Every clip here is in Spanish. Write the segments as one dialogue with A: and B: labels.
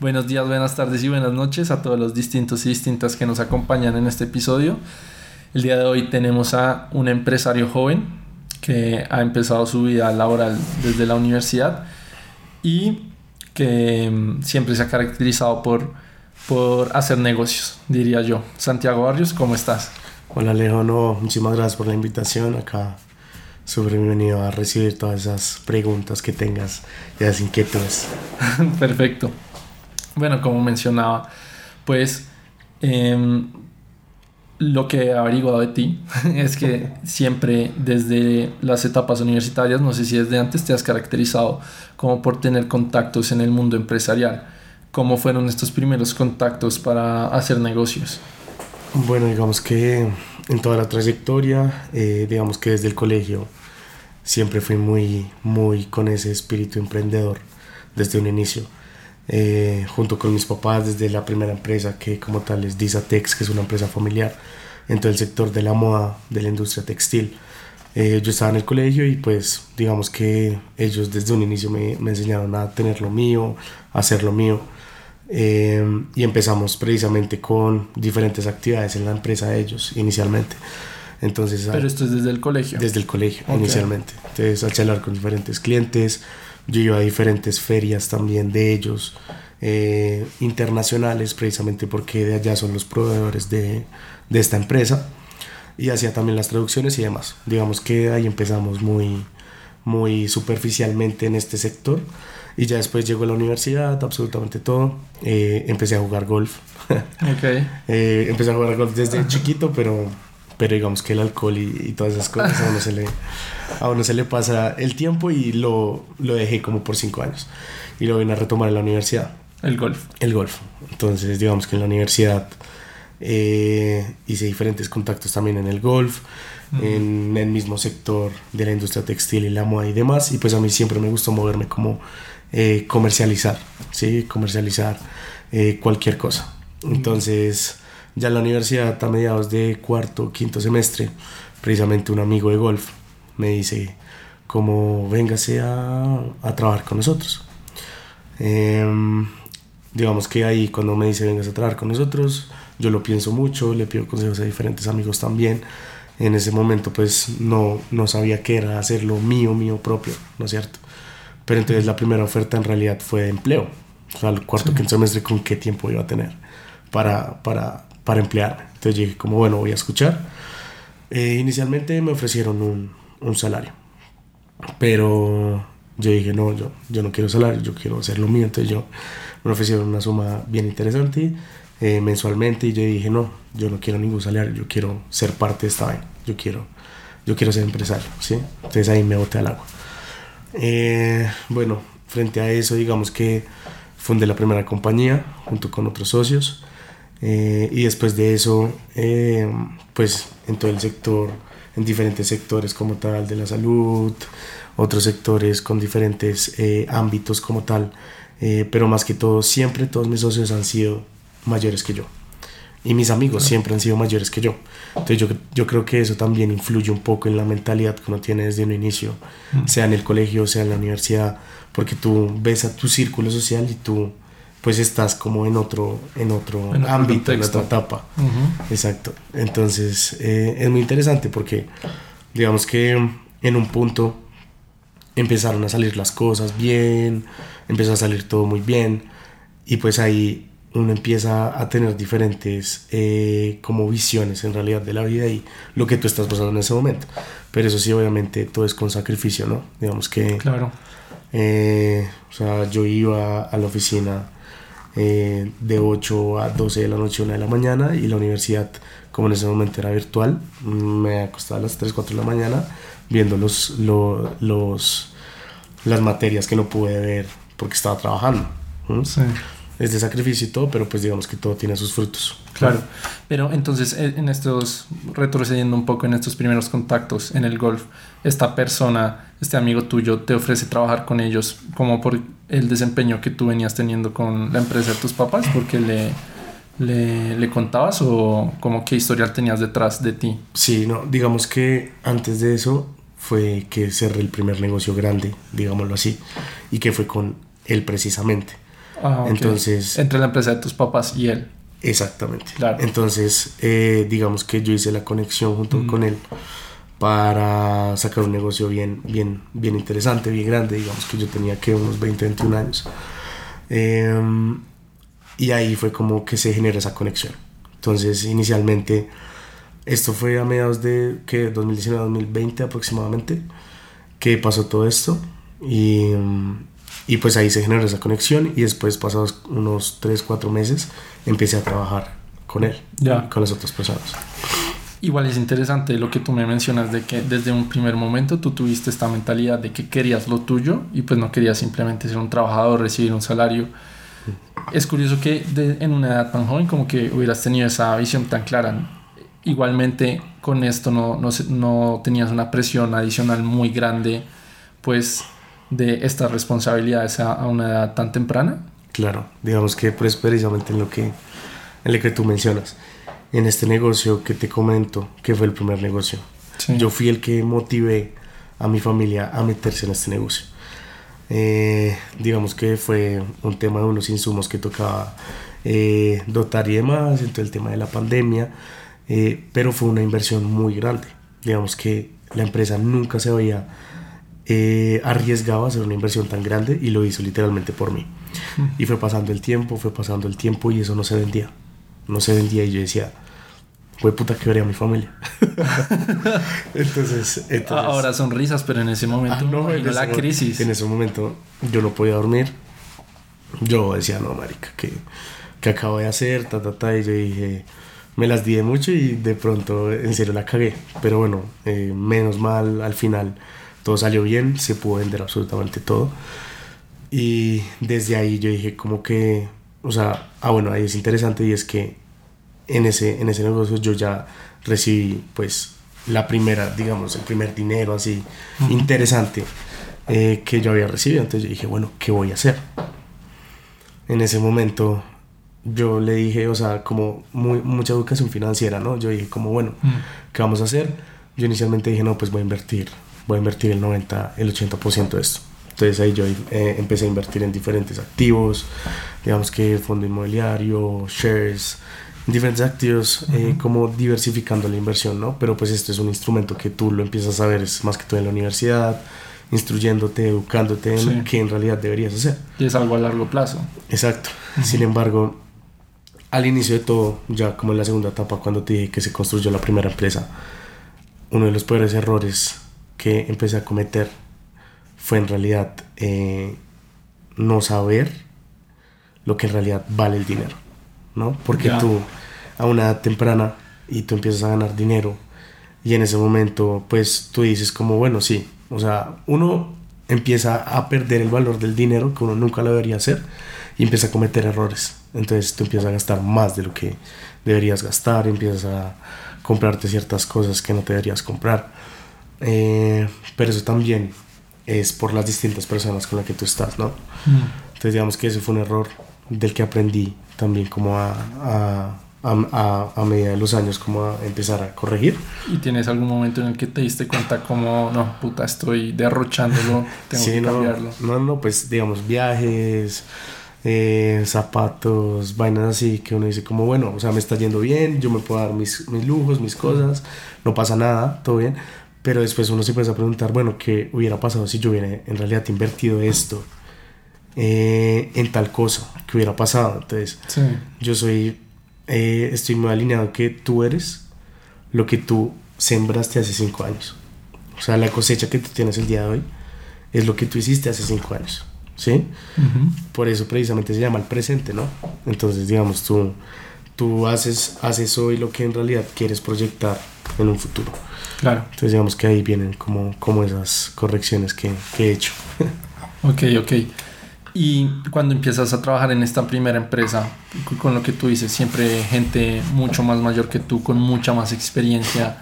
A: Buenos días, buenas tardes y buenas noches a todos los distintos y distintas que nos acompañan en este episodio. El día de hoy tenemos a un empresario joven que ha empezado su vida laboral desde la universidad y que mm, siempre se ha caracterizado por, por hacer negocios, diría yo. Santiago Barrios, ¿cómo estás?
B: Hola Alejo, no, muchísimas gracias por la invitación acá. Súper bienvenido a recibir todas esas preguntas que tengas y esas inquietudes.
A: Perfecto. Bueno, como mencionaba, pues em, lo que he averiguado de ti es que siempre desde las etapas universitarias, no sé si desde antes te has caracterizado como por tener contactos en el mundo empresarial. ¿Cómo fueron estos primeros contactos para hacer negocios?
B: Bueno, digamos que en toda la trayectoria, eh, digamos que desde el colegio siempre fui muy, muy con ese espíritu emprendedor desde un inicio. Eh, junto con mis papás desde la primera empresa que como tal es Disatex, que es una empresa familiar en todo el sector de la moda, de la industria textil. Eh, yo estaba en el colegio y pues digamos que ellos desde un inicio me, me enseñaron a tener lo mío, a hacer lo mío. Eh, y empezamos precisamente con diferentes actividades en la empresa de ellos inicialmente. Entonces,
A: Pero esto es desde el colegio.
B: Desde el colegio, inicialmente. Entonces, a charlar con diferentes clientes, yo iba a diferentes ferias también de ellos, eh, internacionales, precisamente porque de allá son los proveedores de, de esta empresa. Y hacía también las traducciones y demás. Digamos que ahí empezamos muy, muy superficialmente en este sector. Y ya después llegó a la universidad, absolutamente todo. Eh, empecé a jugar golf.
A: Okay.
B: eh, empecé a jugar golf desde chiquito, pero, pero digamos que el alcohol y, y, todas esas cosas a uno se le, a uno se le pasa el tiempo y lo, lo dejé como por cinco años. Y lo vine a retomar en la universidad.
A: El golf.
B: El golf. Entonces, digamos que en la universidad eh, hice diferentes contactos también en el golf, mm. en el mismo sector de la industria textil y la moda y demás. Y pues a mí siempre me gustó moverme como eh, comercializar, ¿sí? Comercializar eh, cualquier cosa. Entonces, ya en la universidad, a mediados de cuarto, quinto semestre, precisamente un amigo de golf me dice, como véngase a, a trabajar con nosotros. Eh, digamos que ahí cuando me dice vengas a trabajar con nosotros, yo lo pienso mucho, le pido consejos a diferentes amigos también. En ese momento pues no, no sabía qué era hacerlo mío, mío propio, ¿no es cierto? Pero entonces la primera oferta en realidad fue de empleo. O sea, el cuarto, sí. quinto semestre, ¿con qué tiempo iba a tener para, para, para emplearme? Entonces dije como, bueno, voy a escuchar. Eh, inicialmente me ofrecieron un, un salario, pero yo dije, no, yo, yo no quiero salario, yo quiero hacer lo mío. Entonces yo me ofrecieron una suma bien interesante eh, mensualmente y yo dije, no, yo no quiero ningún salario, yo quiero ser parte de esta vaina, yo quiero, yo quiero ser empresario, ¿sí? Entonces ahí me boté al agua. Eh, bueno, frente a eso, digamos que fundé la primera compañía junto con otros socios eh, y después de eso, eh, pues en todo el sector, en diferentes sectores como tal de la salud, otros sectores con diferentes eh, ámbitos como tal, eh, pero más que todo, siempre todos mis socios han sido mayores que yo. Y mis amigos siempre han sido mayores que yo. Entonces yo, yo creo que eso también influye un poco en la mentalidad que uno tiene desde un inicio, mm. sea en el colegio, sea en la universidad, porque tú ves a tu círculo social y tú pues estás como en otro, en otro en ámbito, en otra etapa. Uh -huh. Exacto. Entonces eh, es muy interesante porque digamos que en un punto empezaron a salir las cosas bien, empezó a salir todo muy bien y pues ahí uno empieza a tener diferentes eh, como visiones en realidad de la vida y lo que tú estás pasando en ese momento. Pero eso sí, obviamente todo es con sacrificio, ¿no? Digamos que...
A: Claro.
B: Eh, o sea, yo iba a la oficina eh, de 8 a 12 de la noche, 1 de la mañana y la universidad, como en ese momento era virtual, me acostaba a las 3, 4 de la mañana viendo los, los, las materias que no pude ver porque estaba trabajando. ¿sí? Sí. Es de sacrificio y todo, pero pues digamos que todo tiene sus frutos.
A: Claro, pero entonces en estos, retrocediendo un poco en estos primeros contactos en el golf, esta persona, este amigo tuyo, te ofrece trabajar con ellos como por el desempeño que tú venías teniendo con la empresa de tus papás, porque le, le, le contabas o como qué historial tenías detrás de ti.
B: Sí, no, digamos que antes de eso fue que cerré el primer negocio grande, digámoslo así, y que fue con él precisamente.
A: Ah, ok.
B: Entonces,
A: Entre la empresa de tus papás y él.
B: exactamente.
A: Claro.
B: Entonces, eh, digamos que yo hice la conexión junto
A: Mm.
B: con él para sacar un negocio bien, bien, bien interesante, bien grande. Digamos que yo tenía que unos 20, 21 años. Eh, y ahí fue como que se genera esa conexión. Entonces, inicialmente, esto fue a mediados de que 2019-2020 aproximadamente, que pasó todo esto. Y, mm, y pues ahí se generó esa conexión. Y después, pasados unos 3, 4 meses, empecé a trabajar con él,
A: Ya.
B: con las otras personas.
A: Igual es interesante lo que tú me mencionas de que desde un primer momento tú tuviste esta mentalidad de que querías lo tuyo y pues no querías simplemente ser un trabajador, recibir un salario. Es curioso que de- en una edad tan joven como que hubieras tenido esa visión tan clara. Igualmente con esto no, no, no tenías una presión adicional muy grande pues de estas responsabilidades a, a una edad tan temprana.
B: Claro, digamos que pues precisamente en lo que, en lo que tú mencionas, en este negocio que te comento, que fue el primer negocio,
A: Sí.
B: yo fui el que motivé a mi familia a meterse en este negocio. Eh, digamos que fue un tema de unos insumos que tocaba eh, dotar y demás, en todo el tema de la pandemia, eh, pero fue una inversión muy grande. Digamos que la empresa nunca se había eh, arriesgado a hacer una inversión tan grande y lo hizo literalmente por mí. Y fue pasando el tiempo, fue pasando el tiempo y eso no se vendía. No se vendía y yo decía, fue puta que veré a mi familia. entonces, entonces
A: Ahora son risas, pero en ese momento
B: Ah, no,
A: me
B: en
A: la
B: ese
A: crisis.
B: En ese momento yo no podía dormir. Yo decía, no, marica, ¿qué, qué acabo de hacer? Ta, ta, ta. Y yo dije, me las di de mucho y de pronto en serio la cagué. Pero bueno, eh, menos mal, al final todo salió bien, se pudo vender absolutamente todo. Y desde ahí yo dije como que, o sea, ah bueno, ahí es interesante y es que en ese, en ese negocio yo ya recibí pues la primera, digamos, el primer dinero así interesante eh, que yo había recibido. Entonces yo dije, bueno, ¿qué voy a hacer? En ese momento yo le dije, o sea, como muy, mucha educación financiera, ¿no? Yo dije como, bueno,
A: Mm.
B: ¿qué vamos a hacer? Yo inicialmente dije, no, pues voy a invertir, voy a invertir el 90, el 80% de esto. Entonces ahí yo eh, empecé a invertir en diferentes activos, digamos que fondo inmobiliario, shares, diferentes activos, eh, como diversificando la inversión, ¿no? Pero pues esto es un instrumento que tú lo empiezas a ver, es más que todo en la universidad, instruyéndote, educándote en
A: Sí.
B: qué en realidad deberías hacer.
A: Y es algo a largo plazo.
B: Exacto. Sin embargo, al inicio de todo, ya como en la segunda etapa, cuando te dije que se construyó la primera empresa, uno de los peores errores que empecé a cometer fue en realidad eh, no saber lo que en realidad vale el dinero, ¿no? Porque tú a una edad temprana y tú empiezas a ganar dinero y en ese momento pues tú dices como bueno sí, o sea, uno empieza a perder el valor del dinero que uno nunca lo debería hacer y empieza a cometer errores. Entonces tú empiezas a gastar más de lo que deberías gastar, empiezas a comprarte ciertas cosas que no te deberías comprar. Eh, pero eso también es por las distintas personas con las que tú estás, ¿no? Entonces digamos que ese fue un error del que aprendí también como a, a, a, a- a medida de los años como a empezar a corregir.
A: ¿Y tienes algún momento en el que te diste cuenta como, no, puta, estoy derrochándolo, tengo
B: Sí,
A: que
B: no,
A: cambiarlo?
B: no, no, pues digamos viajes, eh, zapatos, vainas así que uno dice como bueno, o sea, me está yendo bien, yo me puedo dar mis, mis lujos, mis cosas, no pasa nada, todo bien, pero después uno se empieza a preguntar, bueno, ¿qué hubiera pasado si yo hubiera en realidad invertido esto eh, en tal cosa? ¿Qué hubiera pasado? Entonces,
A: Sí,
B: yo soy, eh, estoy muy alineado que tú eres lo que tú sembraste hace cinco años. O sea, la cosecha que tú tienes el día de hoy es lo que tú hiciste hace cinco años. ¿Sí? Por eso precisamente se llama el presente, ¿no? Entonces, digamos, tú, tú haces, haces hoy lo que en realidad quieres proyectar en un futuro.
A: claro.
B: Entonces, digamos que ahí vienen como, como esas correcciones que, que he hecho.
A: Ok, ok. Y cuando empiezas a trabajar en esta primera empresa, con lo que tú dices, siempre gente mucho más mayor que tú, con mucha más experiencia,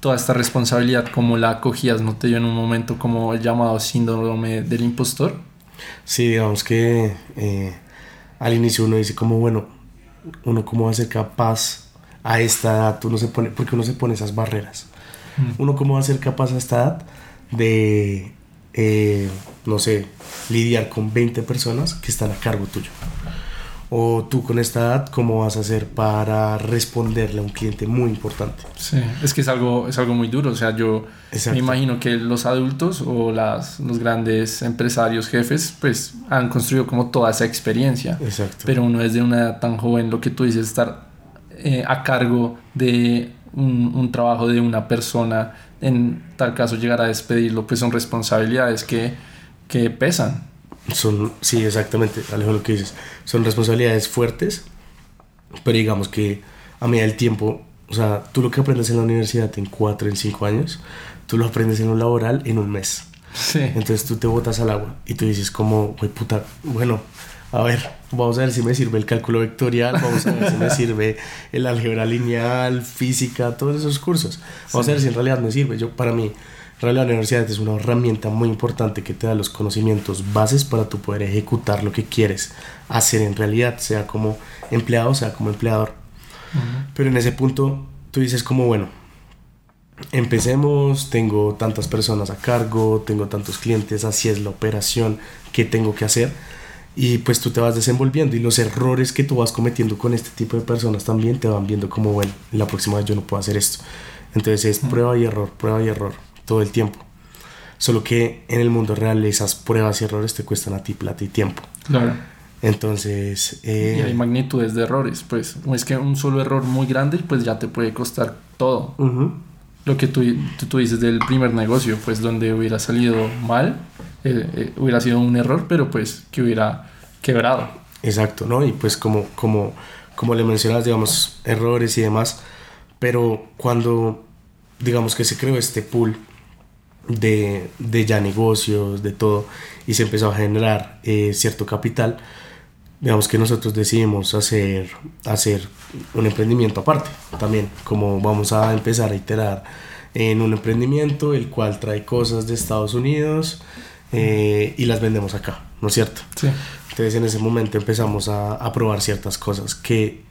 A: toda esta responsabilidad, ¿cómo la acogías? ¿No te dio en un momento como el llamado síndrome del impostor?
B: Sí, digamos que eh, al inicio uno dice como, bueno, uno cómo va a ser capaz a esta edad, uno se pone, porque uno se pone esas barreras. Uno cómo va a ser capaz a esta edad de, eh, no sé, lidiar con 20 personas que están a cargo tuyo. O tú con esta edad, ¿cómo vas a hacer para responderle a un cliente muy importante?
A: Sí, es que es algo, es algo muy duro. O sea, yo me imagino que los adultos o las, los grandes empresarios, jefes, pues han construido como toda esa experiencia.
B: Exacto.
A: Pero uno es de una edad tan joven, lo que tú dices, estar eh, a cargo de un, un, trabajo de una persona, en tal caso llegar a despedirlo, pues son responsabilidades que, que pesan.
B: Son, sí, exactamente, Alejo, lo que dices. Son responsabilidades fuertes, pero digamos que a medida del tiempo, o sea, tú lo que aprendes en la universidad en cuatro, en cinco años, tú lo aprendes en un laboral en un mes.
A: Sí.
B: Entonces tú te botas al agua y tú dices como, güey puta, bueno, a ver, vamos a ver si me sirve el cálculo vectorial, vamos a ver si me sirve el álgebra lineal, física, todos esos cursos. Vamos a ver si en realidad me sirve. Yo, para mí, la universidad es una herramienta muy importante que te da los conocimientos bases para tú poder ejecutar lo que quieres hacer en realidad, sea como empleado, sea como empleador. Pero en ese punto tú dices como, bueno, empecemos, tengo tantas personas a cargo, tengo tantos clientes, así es la operación que tengo que hacer. Y pues tú te vas desenvolviendo y los errores que tú vas cometiendo con este tipo de personas también te van viendo como, bueno, la próxima vez yo no puedo hacer esto. Entonces es prueba y error, prueba y error todo el tiempo. Solo que en el mundo real esas pruebas y errores te cuestan a ti plata y tiempo.
A: Claro.
B: Entonces... Eh,
A: y hay magnitudes de errores, pues. Es que un solo error muy grande, pues ya te puede costar todo. Lo que tú, tú, dices del primer negocio, pues donde hubiera salido mal, eh, eh, hubiera sido un error, pero pues que hubiera quebrado.
B: Exacto, ¿no? Y pues como, como, como le mencionas, digamos, errores y demás, pero cuando, digamos que se creó este pool de, de ya negocios, de todo, y se empezó a generar eh, cierto capital, digamos que nosotros decidimos hacer, hacer un emprendimiento aparte también, como vamos a empezar a iterar en un emprendimiento el cual trae cosas de Estados Unidos eh, y las vendemos acá, ¿no es cierto?
A: Sí.
B: Entonces en ese momento empezamos a, a probar ciertas cosas que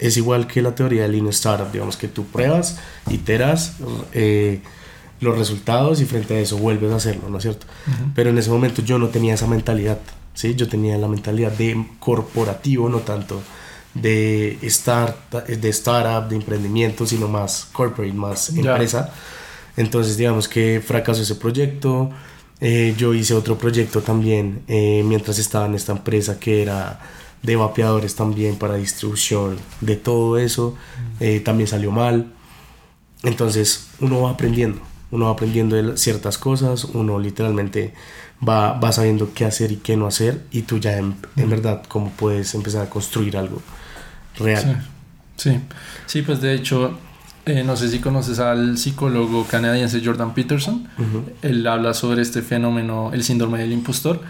B: es igual que la teoría del Lean Startup, digamos que tú pruebas, iteras, eh, los resultados y frente a eso vuelves a hacerlo, ¿no es cierto? Pero en ese momento yo no tenía esa mentalidad, ¿sí? Yo tenía la mentalidad de corporativo, no tanto de, start, de startup, de emprendimiento, sino más corporate, más empresa. Entonces, digamos que fracasó ese proyecto. Eh, yo hice otro proyecto también eh, mientras estaba en esta empresa que era de vapeadores también para distribución de todo eso. Eh, también salió mal. Entonces, uno va aprendiendo uno va aprendiendo ciertas cosas, uno literalmente va, va sabiendo qué hacer y qué no hacer y tú ya en, verdad cómo puedes empezar a construir algo real.
A: Sí, sí, pues de hecho, eh, no sé si conoces al psicólogo canadiense Jordan Peterson, él habla sobre este fenómeno, el síndrome del impostor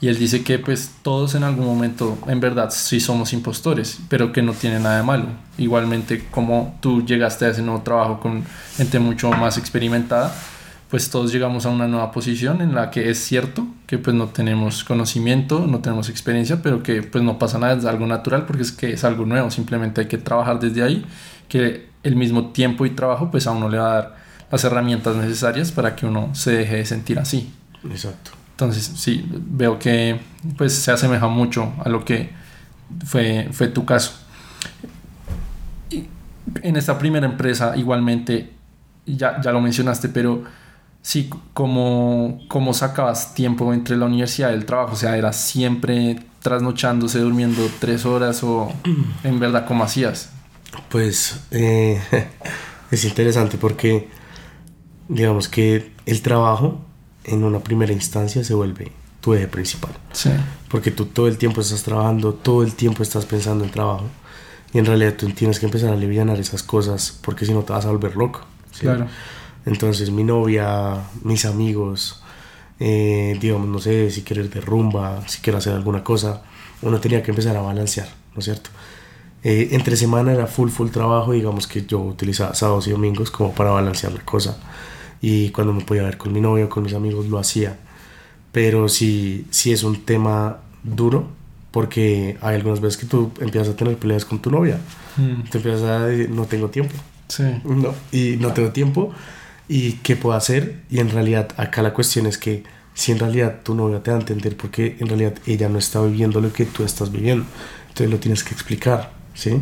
A: y él dice que pues todos en algún momento en verdad sí somos impostores, pero que no tiene nada de malo. Igualmente como tú llegaste a ese nuevo trabajo con gente mucho más experimentada, pues todos llegamos a una nueva posición en la que es cierto que pues no tenemos conocimiento, no tenemos experiencia, pero que pues no pasa nada, es algo natural porque es que es algo nuevo, simplemente hay que trabajar desde ahí, que el mismo tiempo y trabajo pues a uno le va a dar las herramientas necesarias para que uno se deje de sentir así.
B: Exacto.
A: Entonces, sí, veo que pues se asemeja mucho a lo que fue, fue tu caso. en esta primera empresa, igualmente, ya, ya lo mencionaste, pero sí, como, como sacabas tiempo entre la universidad y el trabajo, o sea, era siempre trasnochándose, durmiendo tres horas o en verdad, ¿cómo hacías?
B: Pues eh, es interesante porque digamos que el trabajo en una primera instancia se vuelve tu eje principal.
A: Sí.
B: Porque tú todo el tiempo estás trabajando, todo el tiempo estás pensando en trabajo. Y en realidad tú tienes que empezar a aliviar esas cosas porque si no te vas a volver loco.
A: Claro.
B: Entonces mi novia, mis amigos, eh, digamos, no sé, si quieres de rumba, si quiero hacer alguna cosa, uno tenía que empezar a balancear, ¿no es cierto? Eh, entre semana era full, full trabajo, digamos que yo utilizaba sábados y domingos como para balancear la cosa y cuando me podía ver con mi novio, con mis amigos, lo hacía. Pero sí, sí es un tema duro porque hay algunas veces que tú empiezas a tener peleas con tu novia. Mm. Te empiezas a decir, no tengo tiempo.
A: Sí.
B: No, y no tengo tiempo. ¿Y qué puedo hacer? Y en realidad acá la cuestión es que si en realidad tu novia te va a entender porque en realidad ella no está viviendo lo que tú estás viviendo. Entonces lo tienes que explicar, ¿sí?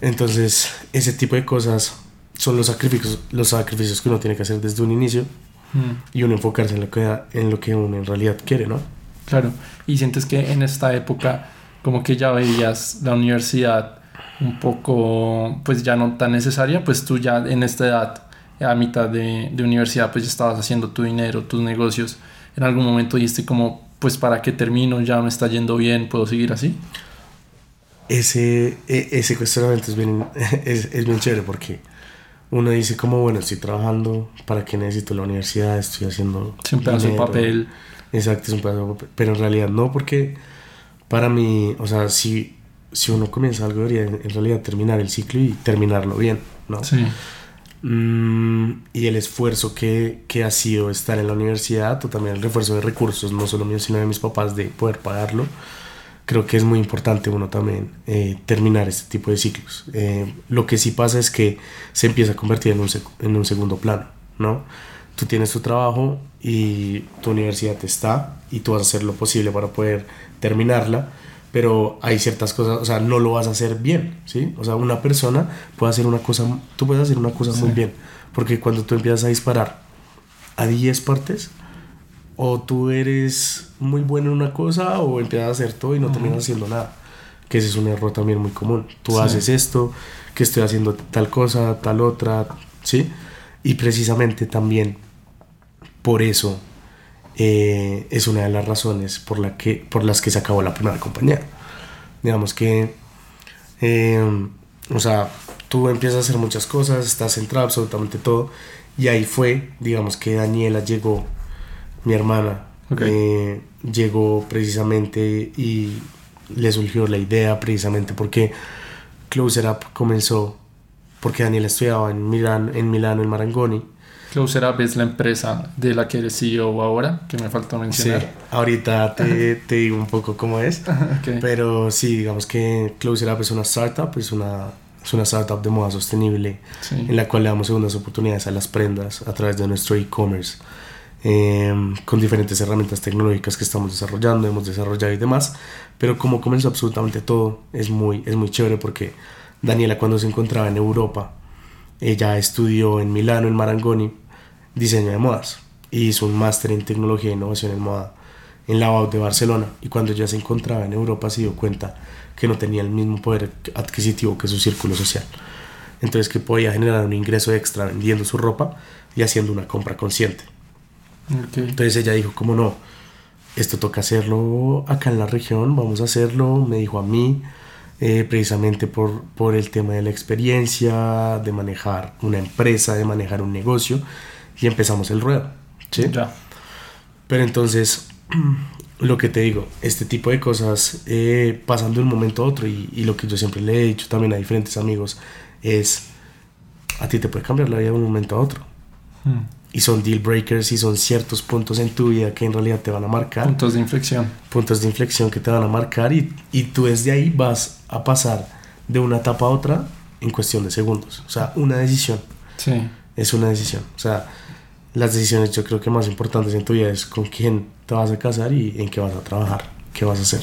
B: Entonces, ese tipo de cosas son los sacrificios, los sacrificios que uno tiene que hacer desde un inicio mm. y uno enfocarse en lo, que, en lo que uno en realidad quiere, ¿no?
A: Claro, y sientes que en esta época como que ya veías la universidad un poco, pues ya no tan necesaria, pues tú ya en esta edad, a mitad de, de universidad, pues ya estabas haciendo tu dinero, tus negocios. En algún momento dijiste como, pues para qué termino, ya me está yendo bien, puedo seguir así.
B: Ese, e, ese cuestionamiento es bien, es, es bien chévere porque uno dice como, bueno, estoy trabajando, ¿para qué necesito la universidad? Estoy haciendo...
A: Es un pedazo de papel.
B: Exacto, es un pedazo de papel. Pero en realidad no, porque para mí, o sea, si, si uno comienza algo, debería en realidad terminar el ciclo y terminarlo bien, ¿no? Sí. Mm, y el esfuerzo que, que, ha sido estar en la universidad, o también el refuerzo de recursos, no solo mío, sino de mis papás, de poder pagarlo, creo que es muy importante uno también eh, terminar este tipo de ciclos. Eh, lo que sí pasa es que se empieza a convertir en un, en un segundo plano, ¿no? Tú tienes tu trabajo y tu universidad está y tú vas a hacer lo posible para poder terminarla, pero hay ciertas cosas, o sea, no lo vas a hacer bien, ¿sí? O sea, una persona puede hacer una cosa, tú puedes hacer una cosa muy bien, porque cuando tú empiezas a disparar a 10 partes, o tú eres muy bueno en una cosa o empiezas a hacer todo y no terminas haciendo nada. Que ese es un error también muy común. Tú haces esto, que estoy haciendo tal cosa, tal otra, ¿sí? Y precisamente también por eso eh, es una de las razones por, la que, por las que se acabó la primera compañía. Digamos que, eh, o sea, tú empiezas a hacer muchas cosas, estás centrado absolutamente todo, y ahí fue, digamos que Daniela llegó mi hermana, eh, llegó precisamente y le surgió la idea precisamente porque Closer Up comenzó porque Daniel estudiaba en Milán, en Milano, en Marangoni.
A: Closer Up es la empresa de la que eres CEO ahora, que me faltó mencionar.
B: Sí, ahorita te, te digo un poco cómo es, pero sí, digamos que Closer Up es una startup, es una, es una startup de moda sostenible en la cual le damos segundas oportunidades a las prendas a través de nuestro e-commerce. Em, con diferentes herramientas tecnológicas que estamos desarrollando, hemos desarrollado y demás, pero como comenzó absolutamente todo, es muy, es muy chévere porque Daniela cuando se encontraba en Europa, ella estudió en Milano, en Marangoni, diseño de modas, y hizo un máster en tecnología e innovación en moda en la UAU de Barcelona, y cuando ella se encontraba en Europa se dio cuenta que no tenía el mismo poder adquisitivo que su círculo social. Entonces que podía generar un ingreso extra vendiendo su ropa y haciendo una compra consciente. Entonces ella dijo, como no, esto toca hacerlo acá en la región, vamos a hacerlo, me dijo a mí, eh, precisamente por, por el tema de la experiencia, de manejar una empresa, de manejar un negocio, y empezamos el ruedo. ¿sí? Ya. Pero entonces, lo que te digo, este tipo de cosas eh, pasan de un momento a otro, y, y, lo que yo siempre le he dicho también a diferentes amigos es, a ti te puede cambiar la vida de un momento a otro. Hmm y son deal breakers y son ciertos puntos en tu vida que en realidad te van a marcar.
A: Puntos de inflexión.
B: Puntos de inflexión que te van a marcar y, y tú desde ahí vas a pasar de una etapa a otra en cuestión de segundos. O sea, una decisión. Sí. Es una decisión. O sea, las decisiones yo creo que más importantes en tu vida es con quién te vas a casar y en qué vas a trabajar, qué vas a hacer.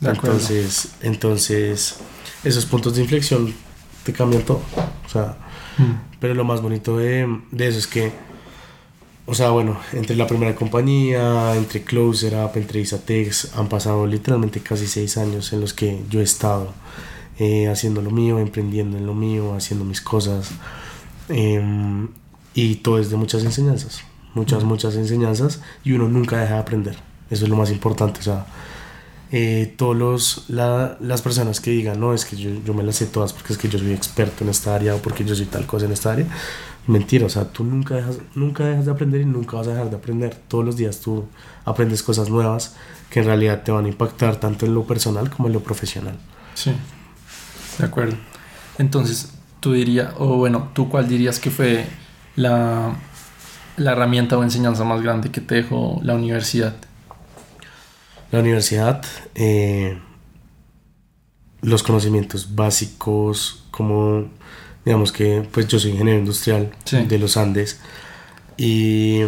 B: entonces, entonces, esos puntos de inflexión te cambian todo. O sea, mm. pero lo más bonito de, de eso es que o sea, bueno, entre la primera compañía, entre Closer Up, entre Isatex, han pasado literalmente casi seis años en los que yo he estado eh, haciendo lo mío, emprendiendo en lo mío, haciendo mis cosas. Em, y todo es de muchas enseñanzas, muchas, muchas enseñanzas, y uno nunca deja de aprender. Eso es lo más importante. O sea, eh, todos las personas que digan, no, es que yo, yo me las sé todas porque es que yo soy experto en esta área o porque yo soy tal cosa en esta área mentira, o sea, tú nunca dejas, nunca dejas de aprender y nunca vas a dejar de aprender. Todos los días tú aprendes cosas nuevas que en realidad te van a impactar tanto en lo personal como en lo profesional.
A: Sí, de acuerdo. Entonces, tú dirías, o bueno, ¿tú cuál dirías que fue la, la herramienta o enseñanza más grande que te dejó la universidad?
B: La universidad, eh, los conocimientos básicos, como digamos que pues yo soy ingeniero industrial de los Andes y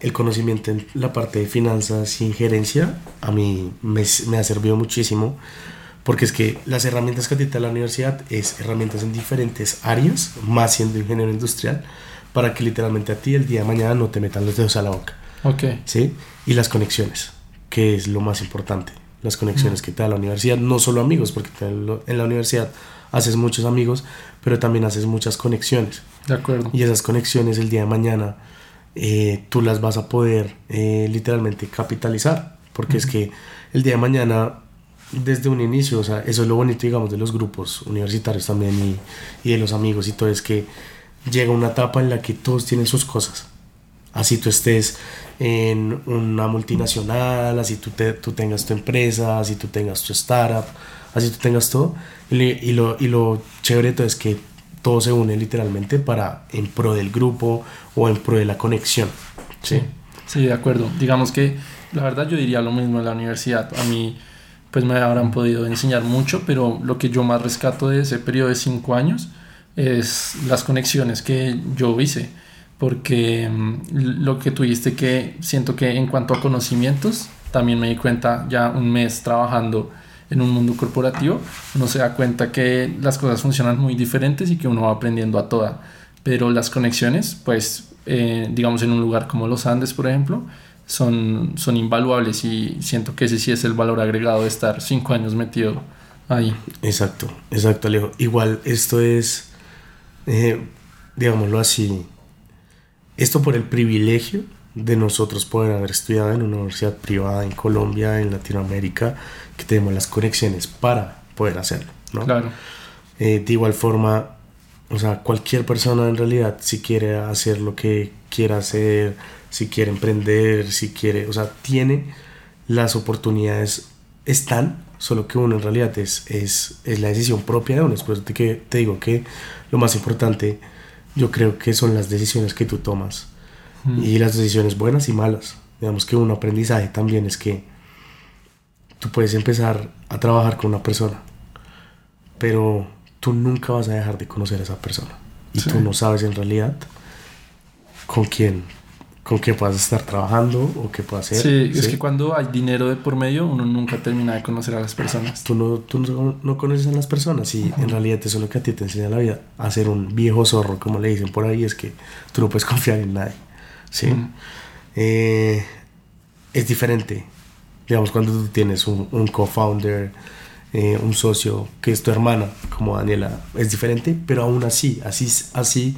B: el conocimiento en la parte de finanzas y injerencia a mí me, me ha servido muchísimo porque es que las herramientas que te da la universidad es herramientas en diferentes áreas, más siendo ingeniero industrial, para que literalmente a ti el día de mañana no te metan los dedos a la boca.
A: Ok.
B: ¿Sí? Y las conexiones, que es lo más importante. Las conexiones que te da la universidad, no solo amigos, porque en la universidad haces muchos amigos, pero también haces muchas conexiones.
A: De acuerdo.
B: Y esas conexiones el día de mañana eh, tú las vas a poder eh, literalmente capitalizar, porque es que el día de mañana desde un inicio, o sea, eso es lo bonito, digamos, de los grupos universitarios también y, y, de los amigos y todo, es que llega una etapa en la que todos tienen sus cosas. Así tú estés en una multinacional, así tú, te, tú tengas tu empresa, así tú tengas tu startup, así tú tengas todo. Y, y, lo, y lo chévere todo es que todo se une literalmente para en pro del grupo o en pro de la conexión.
A: Sí, sí, de acuerdo. Digamos que la verdad yo diría lo mismo en la universidad. A mí pues me habrán podido enseñar mucho, pero lo que yo más rescato de ese periodo de cinco años es las conexiones que yo hice, porque mm, lo que tuviste que siento que en cuanto a conocimientos, también me di cuenta ya un mes trabajando en un mundo corporativo, uno se da cuenta que las cosas funcionan muy diferentes y que uno va aprendiendo a toda, pero las conexiones, pues eh, digamos en un lugar como los Andes, por ejemplo, son, son invaluables y siento que ese sí es el valor agregado de estar cinco años metido ahí.
B: Exacto, exacto, Alejo. Igual esto es, eh, digámoslo así, esto por el privilegio de nosotros poder haber estudiado en una universidad privada en Colombia, en Latinoamérica, que tenemos las conexiones para poder hacerlo, ¿no?
A: Claro.
B: Eh, de igual forma, o sea, cualquier persona en realidad, si quiere hacer lo que quiera hacer, si quiere emprender, si quiere, o sea, tiene las oportunidades, están, solo que uno en realidad es, es, es la decisión propia de uno. Después de que te digo que lo más importante, yo creo que son las decisiones que tú tomas mm. y las decisiones buenas y malas. Digamos que un aprendizaje también es que tú puedes empezar a trabajar con una persona, pero tú nunca vas a dejar de conocer a esa persona y tú no sabes en realidad con quién con qué puedas estar trabajando o qué puedas hacer.
A: Sí, es que cuando hay dinero de por medio, uno nunca termina de conocer a las personas.
B: Tú no, tú no, conoces a las personas y en realidad eso es lo que a ti te enseña la vida. A ser un viejo zorro, como le dicen por ahí, es que tú no puedes confiar en nadie. ¿Sí? Eh, es diferente. Digamos, cuando tú tienes un, un co-founder, eh, un socio que es tu hermana, como Daniela, es diferente, pero aún así, así, así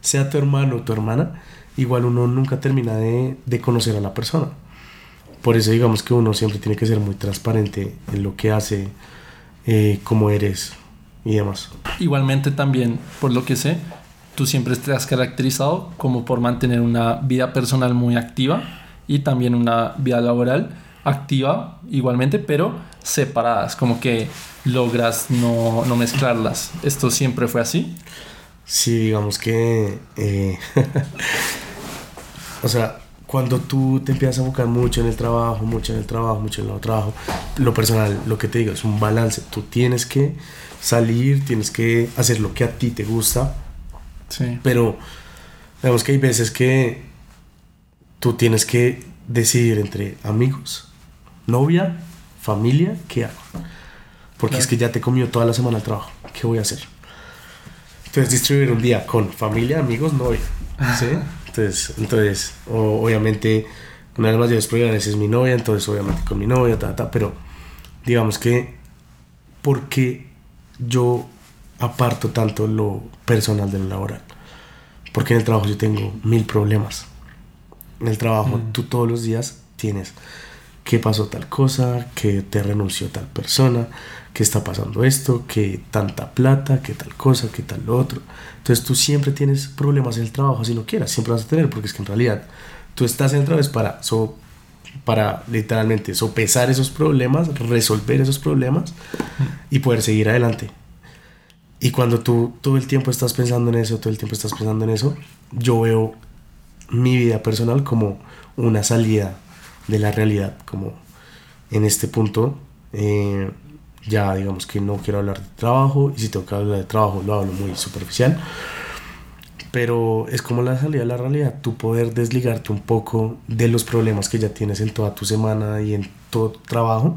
B: sea tu hermano o tu hermana, igual uno nunca termina de, de, conocer a la persona. Por eso digamos que uno siempre tiene que ser muy transparente en lo que hace, eh, cómo eres y demás.
A: Igualmente también, por lo que sé, tú siempre te has caracterizado como por mantener una vida personal muy activa y también una vida laboral activa igualmente, pero separadas, como que logras no, no mezclarlas. ¿Esto siempre fue así?
B: Sí, digamos que... Eh, o sea, cuando tú te empiezas a buscar mucho en el trabajo, mucho en el trabajo, mucho en el trabajo, lo personal, lo que te digo, es un balance. Tú tienes que salir, tienes que hacer lo que a ti te gusta.
A: Sí.
B: Pero, digamos que hay veces que tú tienes que decidir entre amigos, novia, familia, ¿qué hago? Porque es que ya te comió toda la semana el trabajo. ¿Qué voy a hacer? Entonces distribuir un día con familia, amigos, novia. ¿sí? Entonces, entonces obviamente una de las mayores prioridades es mi novia, entonces obviamente con mi novia, ta, ta, pero digamos que porque yo aparto tanto lo personal de lo laboral. Porque en el trabajo yo tengo mil problemas. En el trabajo mm. tú todos los días tienes que pasó tal cosa, que te renunció tal persona, que está pasando esto, que tanta plata, que tal cosa, que tal lo otro. Entonces tú siempre tienes problemas en el trabajo, si no quieras, siempre vas a tener, porque es que en realidad tú estás en el trabajo para, para literalmente sopesar esos problemas, resolver esos problemas y poder seguir adelante. Y cuando tú todo el tiempo estás pensando en eso, todo el tiempo estás pensando en eso, yo veo mi vida personal como una salida de la realidad, como en este punto eh, ya digamos que no quiero hablar de trabajo y si tengo que hablar de trabajo lo hablo muy superficial pero es como la salida a la realidad, tú poder desligarte un poco de los problemas que ya tienes en toda tu semana y en todo tu trabajo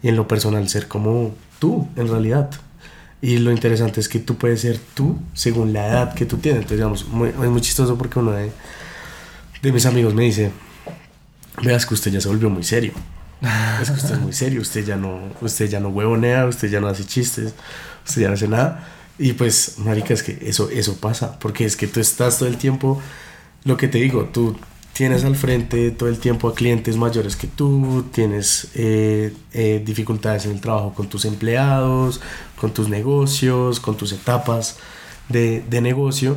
B: y en lo personal ser como tú en realidad. Y lo interesante es que tú puedes ser tú según la edad que tú tienes. Entonces, digamos, muy, es muy chistoso porque uno de, de mis amigos me dice, veas que usted ya se volvió muy serio. Es que usted es muy serio, usted ya no, usted ya no huevonea, usted ya no hace chistes, usted ya no hace nada. Y pues, marica, es que eso, eso pasa, porque es que tú estás todo el tiempo, lo que te digo, tú tienes al frente todo el tiempo a clientes mayores que tú, tienes eh, eh, dificultades en el trabajo con tus empleados, con tus negocios, con tus etapas de, de negocio.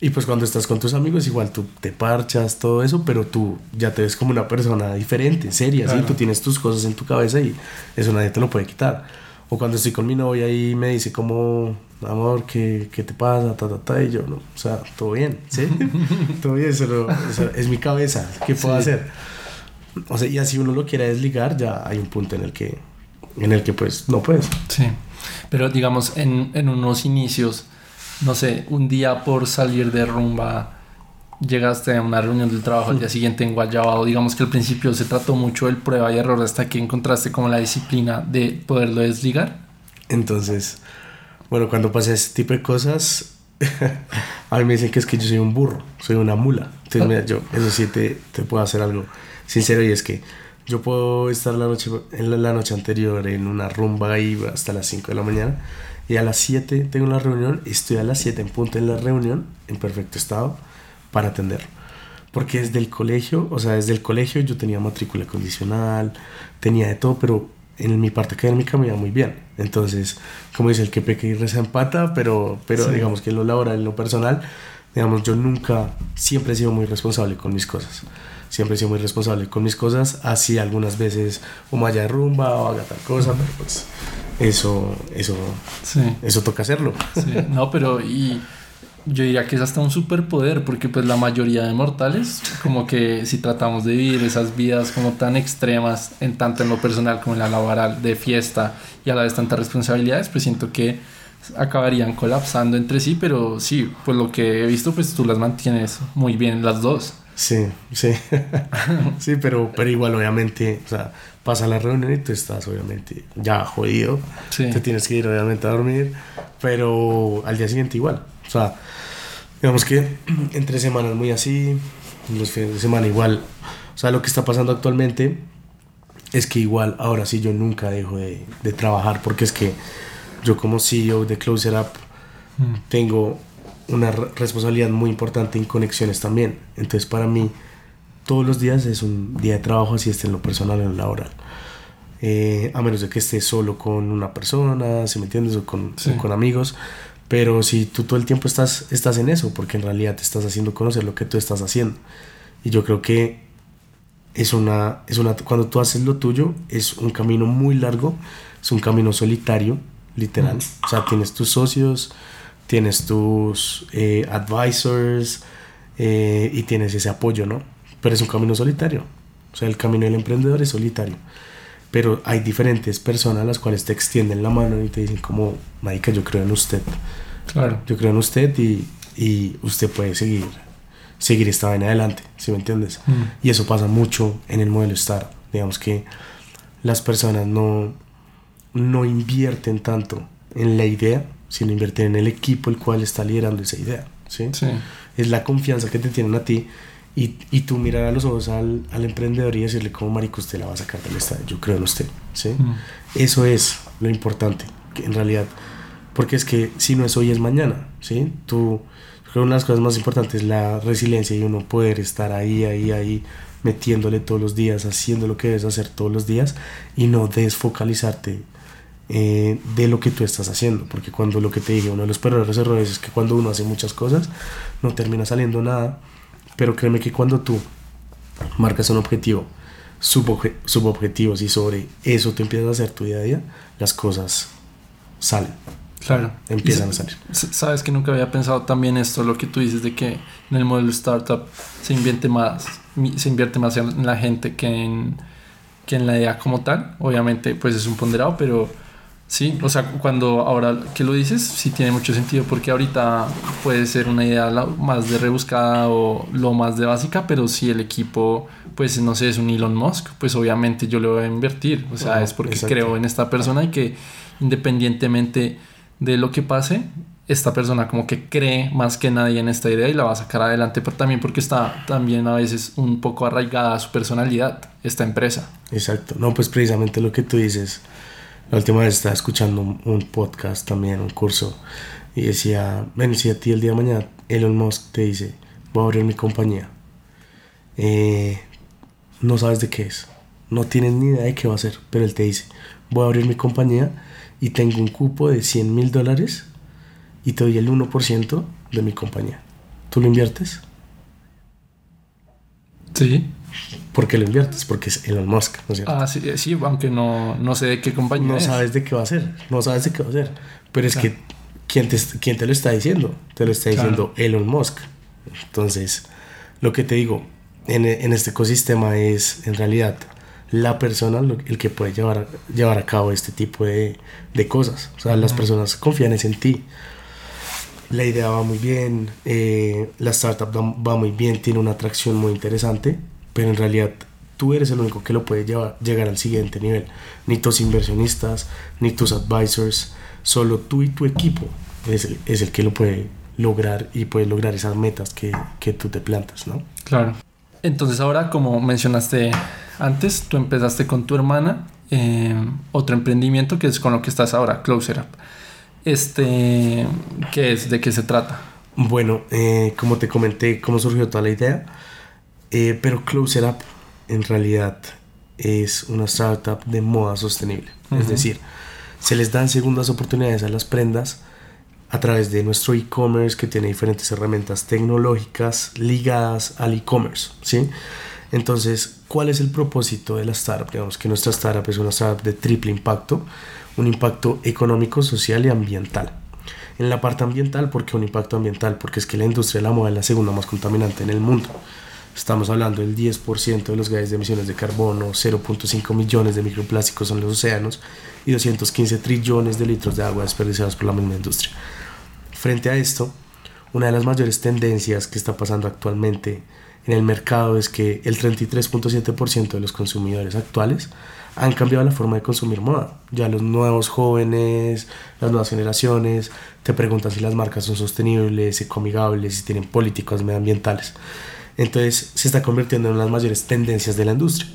B: Y pues cuando estás con tus amigos, igual tú te parchas, todo eso, pero tú ya te ves como una persona diferente, seria, ¿sí? Tú tienes tus cosas en tu cabeza y eso nadie te lo puede quitar. O cuando estoy con mi novia y me dice como, amor, ¿qué, qué te pasa? Ta, ta, ta, y yo, no, o sea, todo bien, ¿sí? todo bien, pero, o sea, es mi cabeza, ¿qué puedo hacer? O sea, y así uno lo quiere desligar, ya hay un punto en el que, en el que pues no puedes.
A: Sí, pero digamos, en, en unos inicios, no sé, un día por salir de rumba llegaste a una reunión del trabajo al día siguiente en Guayabao, digamos que al principio se trató mucho el prueba y error hasta que encontraste como la disciplina de poderlo desligar.
B: Entonces, bueno, cuando pasa ese tipo de cosas, a mí me dicen que es que yo soy un burro, soy una mula. Entonces, mira, yo, eso sí te, te puedo hacer algo sincero y es que yo puedo estar la noche, en la noche anterior en una rumba ahí hasta las 5 de la mañana y a las 7 tengo una reunión, estoy a las 7 en punto en la reunión, en perfecto estado, para atender. Porque desde el colegio, o sea, desde el colegio yo tenía matrícula condicional, tenía de todo, pero en mi parte académica me iba muy bien. Entonces, como dice el que peque y reza empata, pero, pero digamos que en lo laboral, en lo personal, digamos, yo nunca, siempre he sido muy responsable con mis cosas. Siempre he sido muy responsable con mis cosas, así algunas veces o vaya de rumba o haga tal cosa, pero pues eso, eso, eso toca hacerlo.
A: No, pero y yo diría que es hasta un superpoder, porque pues la mayoría de mortales, como que si tratamos de vivir esas vidas como tan extremas, en tanto en lo personal como en la laboral, de fiesta y a la vez tantas responsabilidades, pues siento que acabarían colapsando entre sí, pero sí, pues lo que he visto, pues tú las mantienes muy bien las dos.
B: Sí, sí. sí, pero, pero igual obviamente, o sea, pasa la reunión y tú estás obviamente ya jodido. Te tienes que ir obviamente a dormir, pero al día siguiente igual. O sea, digamos que entre semanas muy así, los fines de semana igual. O sea, lo que está pasando actualmente es que igual ahora sí yo nunca dejo de, de trabajar porque es que yo como CEO de Closer Up mm. tengo una responsabilidad muy importante en conexiones también. Entonces para mí todos los días es un día de trabajo, así esté en lo personal o en lo laboral. Eh, a menos de que esté solo con una persona, si me entiendes, o con, o con amigos. Pero si tú todo el tiempo estás, estás en eso, porque en realidad te estás haciendo conocer lo que tú estás haciendo. Y yo creo que es una, es una, cuando tú haces lo tuyo, es un camino muy largo, es un camino solitario, literal. O sea, tienes tus socios, tienes tus eh, advisors eh, y tienes ese apoyo, ¿no? Pero es un camino solitario. O sea, el camino del emprendedor es solitario. Pero hay diferentes personas a las cuales te extienden la mano y te dicen como, Marica, yo creo en usted. Claro. Yo creo en usted y, y usted puede seguir, seguir esta vaina adelante, ¿sí me entiendes? Mm. Y eso pasa mucho en el modelo Star. Digamos que las personas no, no invierten tanto en la idea, sino invierten en el equipo el cual está liderando esa idea. ¿sí? Es la confianza que te tienen a ti y, y tú mirar a los ojos al, al, emprendedor y decirle como marico usted la va a sacar del estadio, yo creo en usted. ¿sí? Mm. Eso es lo importante, que en realidad, porque es que si no es hoy es mañana. ¿sí? Tú, creo que una de las cosas más importantes es la resiliencia y uno poder estar ahí, ahí, ahí metiéndole todos los días, haciendo lo que debes hacer todos los días y no desfocalizarte eh, de lo que tú estás haciendo. Porque cuando lo que te dije, uno de los peores errores es que cuando uno hace muchas cosas, no termina saliendo nada. Pero créeme que cuando tú marcas un objetivo, subobjetivos y sobre eso te empiezas a hacer tu día a día, las cosas salen.
A: Claro.
B: Empiezan a salir.
A: Sabes que nunca había pensado también esto, lo que tú dices de que en el modelo startup se invierte más, se invierte más en la gente que en, que en la idea como tal. Obviamente, pues es un ponderado, pero Sí, o sea, cuando ahora que lo dices, sí tiene mucho sentido porque ahorita puede ser una idea más de rebuscada o lo más de básica, pero si el equipo, pues no sé, es un Elon Musk, pues obviamente yo le voy a invertir, o sea, es porque creo en esta persona y que independientemente de lo que pase, esta persona como que cree más que nadie en esta idea y la va a sacar adelante, pero también porque está también a veces un poco arraigada a su personalidad, esta empresa.
B: Exacto, no, pues precisamente lo que tú dices, la última vez estaba escuchando un, podcast también, un curso, y decía, ven, si a ti el día de mañana Elon Musk te dice, voy a abrir mi compañía, eh, no sabes de qué es, no tienes ni idea de qué va a hacer, pero él te dice, voy a abrir mi compañía y tengo un cupo de 100 mil dólares y te doy el 1% de mi compañía. ¿Tú lo inviertes?
A: Sí.
B: ¿Por qué lo inviertes? Porque es Elon Musk,
A: ¿no es cierto? Ah, sí, sí aunque no, no sé de qué compañía
B: No sabes de qué va a ser, no sabes de qué va a ser. Pero es que, ¿quién te, ¿quién te lo está diciendo? Te lo está diciendo Elon Musk. Entonces, lo que te digo, en, en, este ecosistema es en realidad la persona el que puede llevar, llevar a cabo este tipo de, de cosas. O sea, las personas confían en ti la idea va muy bien, eh, la startup va muy bien, tiene una atracción muy interesante, pero en realidad tú eres el único que lo puede llevar, llegar al siguiente nivel. Ni tus inversionistas, ni tus advisors, solo tú y tu equipo es el, es el que lo puede lograr y puede lograr esas metas que, que tú te plantas, ¿no?
A: Claro. Entonces ahora, como mencionaste antes, tú empezaste con tu hermana eh, otro emprendimiento que es con lo que estás ahora, Closer Up. Este, ¿qué es? ¿De qué se trata?
B: Bueno, eh, como te comenté, cómo surgió toda la idea, eh, pero Closer Up en realidad es una startup de moda sostenible. Es decir, se les dan segundas oportunidades a las prendas a través de nuestro e-commerce que tiene diferentes herramientas tecnológicas ligadas al e-commerce, ¿sí? Entonces, ¿cuál es el propósito de la startup? Digamos que nuestra startup es una startup de triple impacto un impacto económico, social y ambiental. En la parte ambiental, ¿por qué un impacto ambiental? Porque es que la industria de la moda es la segunda más contaminante en el mundo. Estamos hablando del 10% de los gases de emisiones de carbono, 0.5 millones de microplásticos en los océanos y 215 trillones de litros de agua desperdiciados por la misma industria. Frente a esto, una de las mayores tendencias que está pasando actualmente en el mercado es que el 33.7% de los consumidores actuales han cambiado la forma de consumir moda. Ya los nuevos jóvenes, las nuevas generaciones, te preguntan si las marcas son sostenibles, ecoamigables, si tienen políticas medioambientales. Entonces se está convirtiendo en las mayores tendencias de la industria.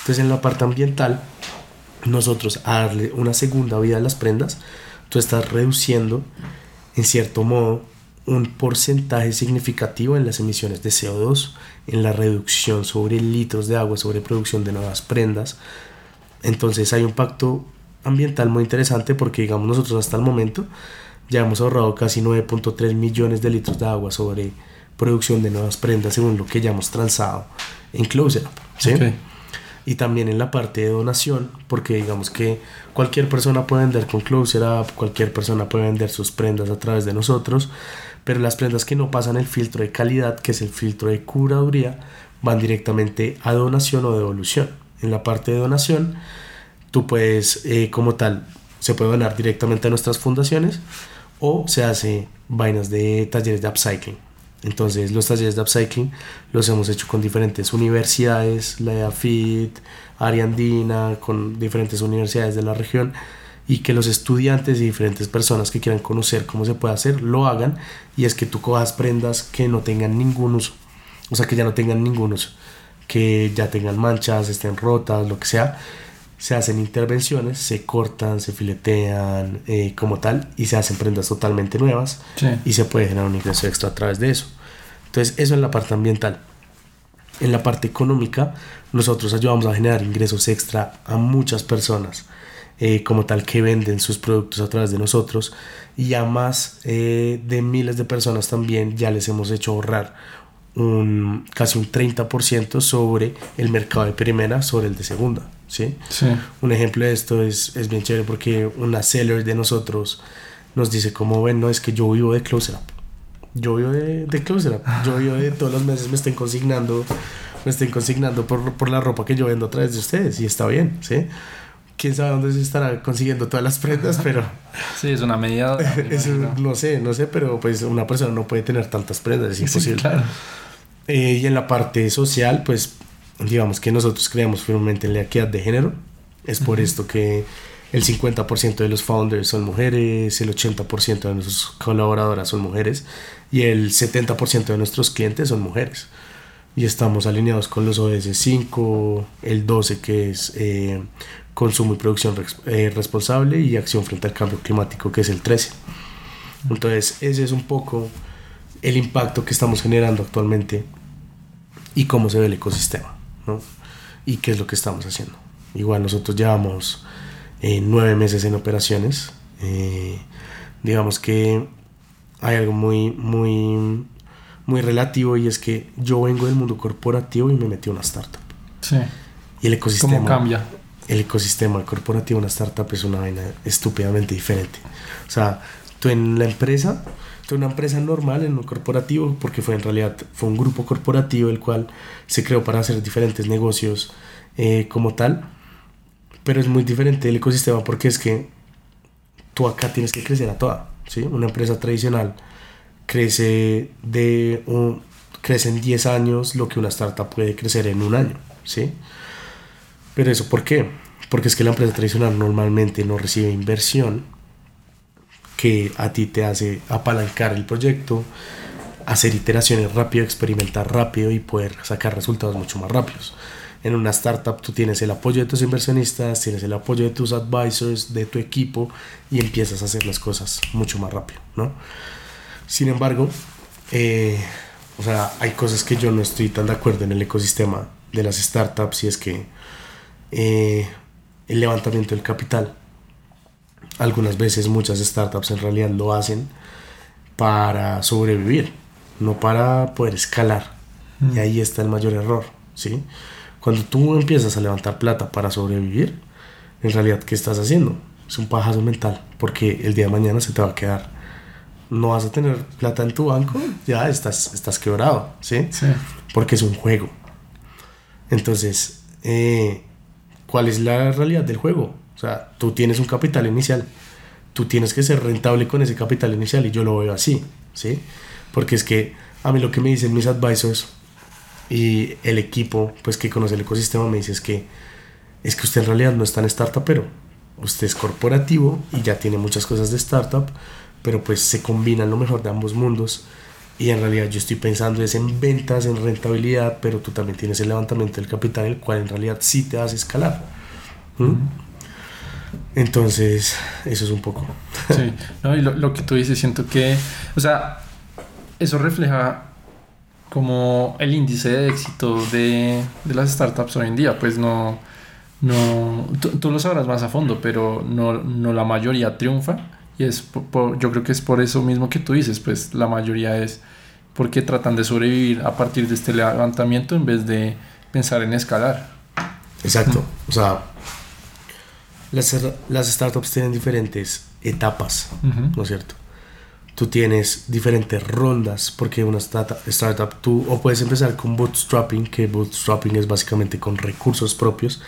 B: Entonces en la parte ambiental, nosotros a darle una segunda vida a las prendas, tú estás reduciendo en cierto modo un porcentaje significativo en las emisiones de CO2, en la reducción sobre litros de agua, sobre producción de nuevas prendas, entonces hay un pacto ambiental muy interesante porque digamos nosotros hasta el momento ya hemos ahorrado casi 9.3 millones de litros de agua sobre producción de nuevas prendas según lo que ya hemos transado en Closer ¿sí? Y también en la parte de donación, porque digamos que cualquier persona puede vender con Closer cualquier persona puede vender sus prendas a través de nosotros, pero las prendas que no pasan el filtro de calidad, que es el filtro de curaduría, van directamente a donación o devolución en la parte de donación, tú puedes, eh, como tal, se puede donar directamente a nuestras fundaciones o se hace vainas de talleres de upcycling. Entonces, los talleres de upcycling los hemos hecho con diferentes universidades, la AFIT, Ariandina, con diferentes universidades de la región y que los estudiantes y diferentes personas que quieran conocer cómo se puede hacer lo hagan y es que tú cojas prendas que no tengan ningún uso, o sea, que ya no tengan ningún uso que ya tengan manchas, estén rotas, lo que sea, se hacen intervenciones, se cortan, se filetean eh, como tal y se hacen prendas totalmente nuevas y se puede generar un ingreso extra a través de eso. Entonces eso es la parte ambiental. En la parte económica, nosotros ayudamos a generar ingresos extra a muchas personas, eh, como tal que venden sus productos a través de nosotros y a más eh, de miles de personas también ya les hemos hecho ahorrar un, casi un 30% sobre el mercado de primera sobre el de segunda. ¿sí? Un ejemplo de esto es, es, bien chévere porque una seller de nosotros nos dice como ven, no es que yo vivo de Closer Up. Yo vivo de, de Closer Up. Yo vivo de todos los meses me estén consignando, me estén consignando por, por la ropa que yo vendo a través de ustedes y está bien, ¿sí? Quién sabe dónde se estará consiguiendo todas las prendas, pero...
A: Sí, es una medida...
B: no sé, no sé, pero pues una persona no puede tener tantas prendas, es imposible. Eh, y en la parte social, pues digamos que nosotros creemos firmemente en la equidad de género. Es por esto que el 50% de los founders son mujeres, el 80% de nuestras colaboradoras son mujeres y el 70% de nuestros clientes son mujeres. Y estamos alineados con los ODS 5, el 12 que es eh, consumo y producción eh, responsable y acción frente al cambio climático que es el 13. Entonces ese es un poco el impacto que estamos generando actualmente y cómo se ve el ecosistema ¿no? y qué es lo que estamos haciendo. Igual nosotros llevamos eh, nueve meses en operaciones. Eh, digamos que hay algo muy, muy, muy relativo y es que yo vengo del mundo corporativo y me metí a una startup.
A: Sí.
B: Y el ecosistema.
A: ¿Cómo cambia?
B: El ecosistema corporativo de una startup es una vaina estúpidamente diferente. O sea, tú en la empresa, tú en una empresa normal, en un corporativo, porque fue en realidad fue un grupo corporativo el cual se creó para hacer diferentes negocios eh, como tal pero es muy diferente el ecosistema porque es que tú acá tienes que crecer a toda, ¿sí? Una empresa tradicional crece de un, crece en 10 años lo que una startup puede crecer en un año, ¿sí? Pero eso, ¿por qué? Porque es que la empresa tradicional normalmente no recibe inversión que a ti te hace apalancar el proyecto, hacer iteraciones rápido, experimentar rápido y poder sacar resultados mucho más rápidos en una startup tú tienes el apoyo de tus inversionistas, tienes el apoyo de tus advisors, de tu equipo y empiezas a hacer las cosas mucho más rápido, ¿no? Sin embargo, eh, o sea, hay cosas que yo no estoy tan de acuerdo en el ecosistema de las startups y es que eh, el levantamiento del capital, algunas veces muchas startups en realidad lo hacen para sobrevivir, no para poder escalar. Y mm. ahí está el mayor error, ¿sí? Cuando tú empiezas a levantar plata para sobrevivir, en realidad, ¿qué estás haciendo? Es un pajazo mental, porque el día de mañana se te va a quedar. No vas a tener plata en tu banco, ya estás, estás quebrado, ¿sí?
A: Sí.
B: Porque es un juego. Entonces, eh, ¿cuál es la realidad del juego? O sea, tú tienes un capital inicial, tú tienes que ser rentable con ese capital inicial y yo lo veo así, ¿sí? Porque es que a mí lo que me dicen mis advisors y el equipo pues que conoce el ecosistema me dice es que es que usted en realidad no está en startup pero usted es corporativo y ya tiene muchas cosas de startup pero pues se combinan lo mejor de ambos mundos y en realidad yo estoy pensando es en ventas en rentabilidad pero tú también tienes el levantamiento del capital el cual en realidad sí te hace escalar ¿Mm? entonces eso es un poco.
A: Sí no, y lo, lo que tú dices siento que o sea eso refleja como el índice de éxito de, de las startups hoy en día, pues no, no tú, lo sabrás más a fondo, pero no, no la mayoría triunfa y es yo creo que es por eso mismo que tú dices, pues la mayoría es porque tratan de sobrevivir a partir de este levantamiento en vez de pensar en escalar.
B: Exacto, o sea, las, las startups tienen diferentes etapas, ¿no es cierto? tú tienes diferentes rondas porque una startup tú o puedes empezar con bootstrapping que bootstrapping es básicamente con recursos propios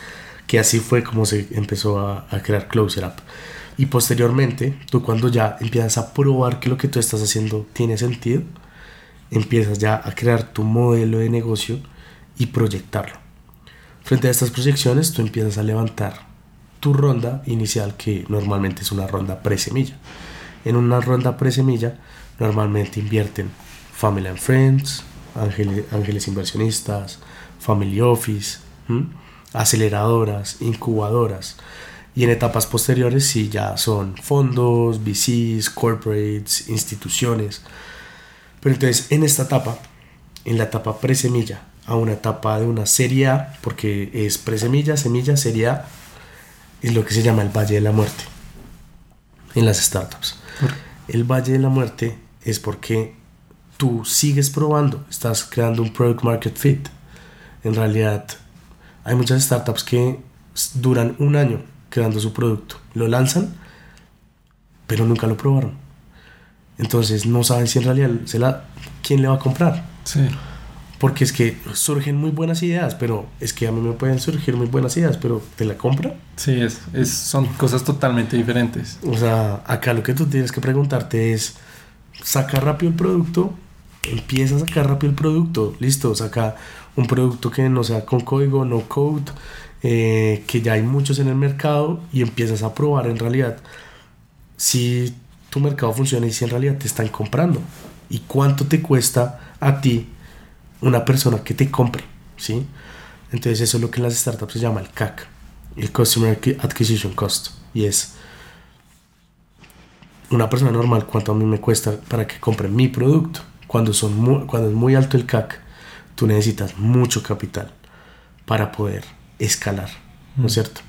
B: que así fue como se empezó a, crear Closer Up y posteriormente tú cuando ya empiezas a probar que lo que tú estás haciendo tiene sentido empiezas ya a crear tu modelo de negocio y proyectarlo frente a estas proyecciones tú empiezas a levantar tu ronda inicial que normalmente es una ronda pre-semilla en una ronda pre-semilla normalmente invierten Family and Friends, ángeles, inversionistas, Family Office, aceleradoras, incubadoras. Y en etapas posteriores sí ya son fondos, VCs, corporates, instituciones. Pero entonces en esta etapa, en la etapa pre-semilla, a una etapa de una serie A, porque es pre-semilla, semilla, serie A, es lo que se llama el Valle de la Muerte en las startups. El Valle de la Muerte es porque tú sigues probando, estás creando un product market fit. En realidad, hay muchas startups que duran un año creando su producto, lo lanzan, pero nunca lo probaron. Entonces no saben si en realidad se la, quién le va a comprar.
A: Sí.
B: Porque es que surgen muy buenas ideas, pero es que a mí me pueden surgir muy buenas ideas, pero ¿te la compra?
A: Sí, es, es, son cosas totalmente diferentes.
B: O sea, acá lo que tú tienes que preguntarte es, saca rápido el producto, empieza a sacar rápido el producto, listo, saca un producto que no sea con código, no code, eh, que ya hay muchos en el mercado y empiezas a probar en realidad si tu mercado funciona y si en realidad te están comprando y cuánto te cuesta a ti una persona que te compre, ¿sí? Entonces eso es lo que en las startups se llama el CAC, el Customer Acquisition Cost, y es una persona normal cuánto a mí me cuesta para que compre mi producto. Cuando, son cuando es muy alto el CAC, tú necesitas mucho capital para poder escalar, ¿no es mm. cierto?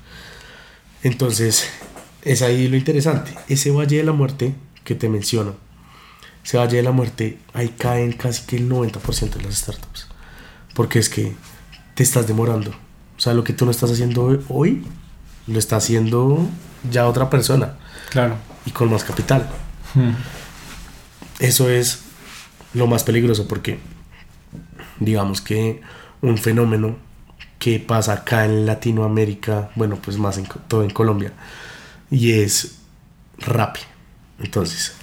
B: Entonces, es ahí lo interesante. Ese valle de la muerte que te menciono, ese valle de la muerte, ahí caen casi que el 90% de las startups. Porque es que te estás demorando. O sea, lo que tú no estás haciendo hoy, lo está haciendo ya otra persona.
A: Claro.
B: Y con más capital. Hmm. Eso es lo más peligroso porque, digamos que un fenómeno que pasa acá en Latinoamérica, bueno, pues más en todo en Colombia, y es Rappi. Entonces,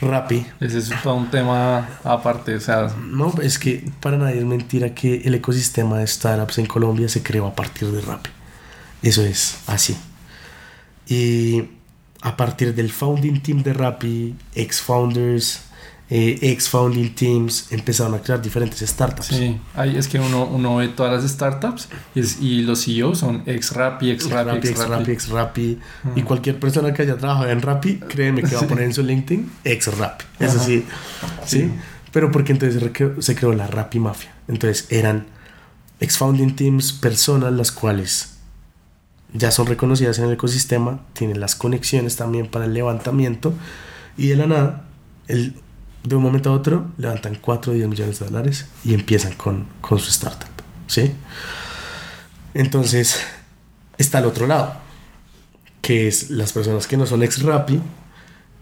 B: Rappi.
A: Ese es todo un tema aparte, o sea.
B: No, es que para nadie es mentira que el ecosistema de startups en Colombia se creó a partir de Rappi. Eso es así. Y a partir del founding team de Rappi, ex-founders, eh, ex-founding teams empezaron a crear diferentes startups.
A: Sí, ahí es que uno, uno ve todas las startups y, los CEOs son ex-Rappi, ex-Rappi,
B: ex-Rappi, ex-Rappi. Y cualquier persona que haya trabajado en Rappi, créeme que va a poner en su LinkedIn ex-Rappi. Eso sí, sí. Pero porque entonces se creó la Rappi Mafia. Entonces eran ex-founding teams, personas las cuales ya son reconocidas en el ecosistema, tienen las conexiones también para el levantamiento y de la nada, el de un momento a otro levantan 4 o 10 millones de dólares y empiezan con, con su startup. ¿sí? Entonces, está al otro lado, que es las personas que no son ex Rappi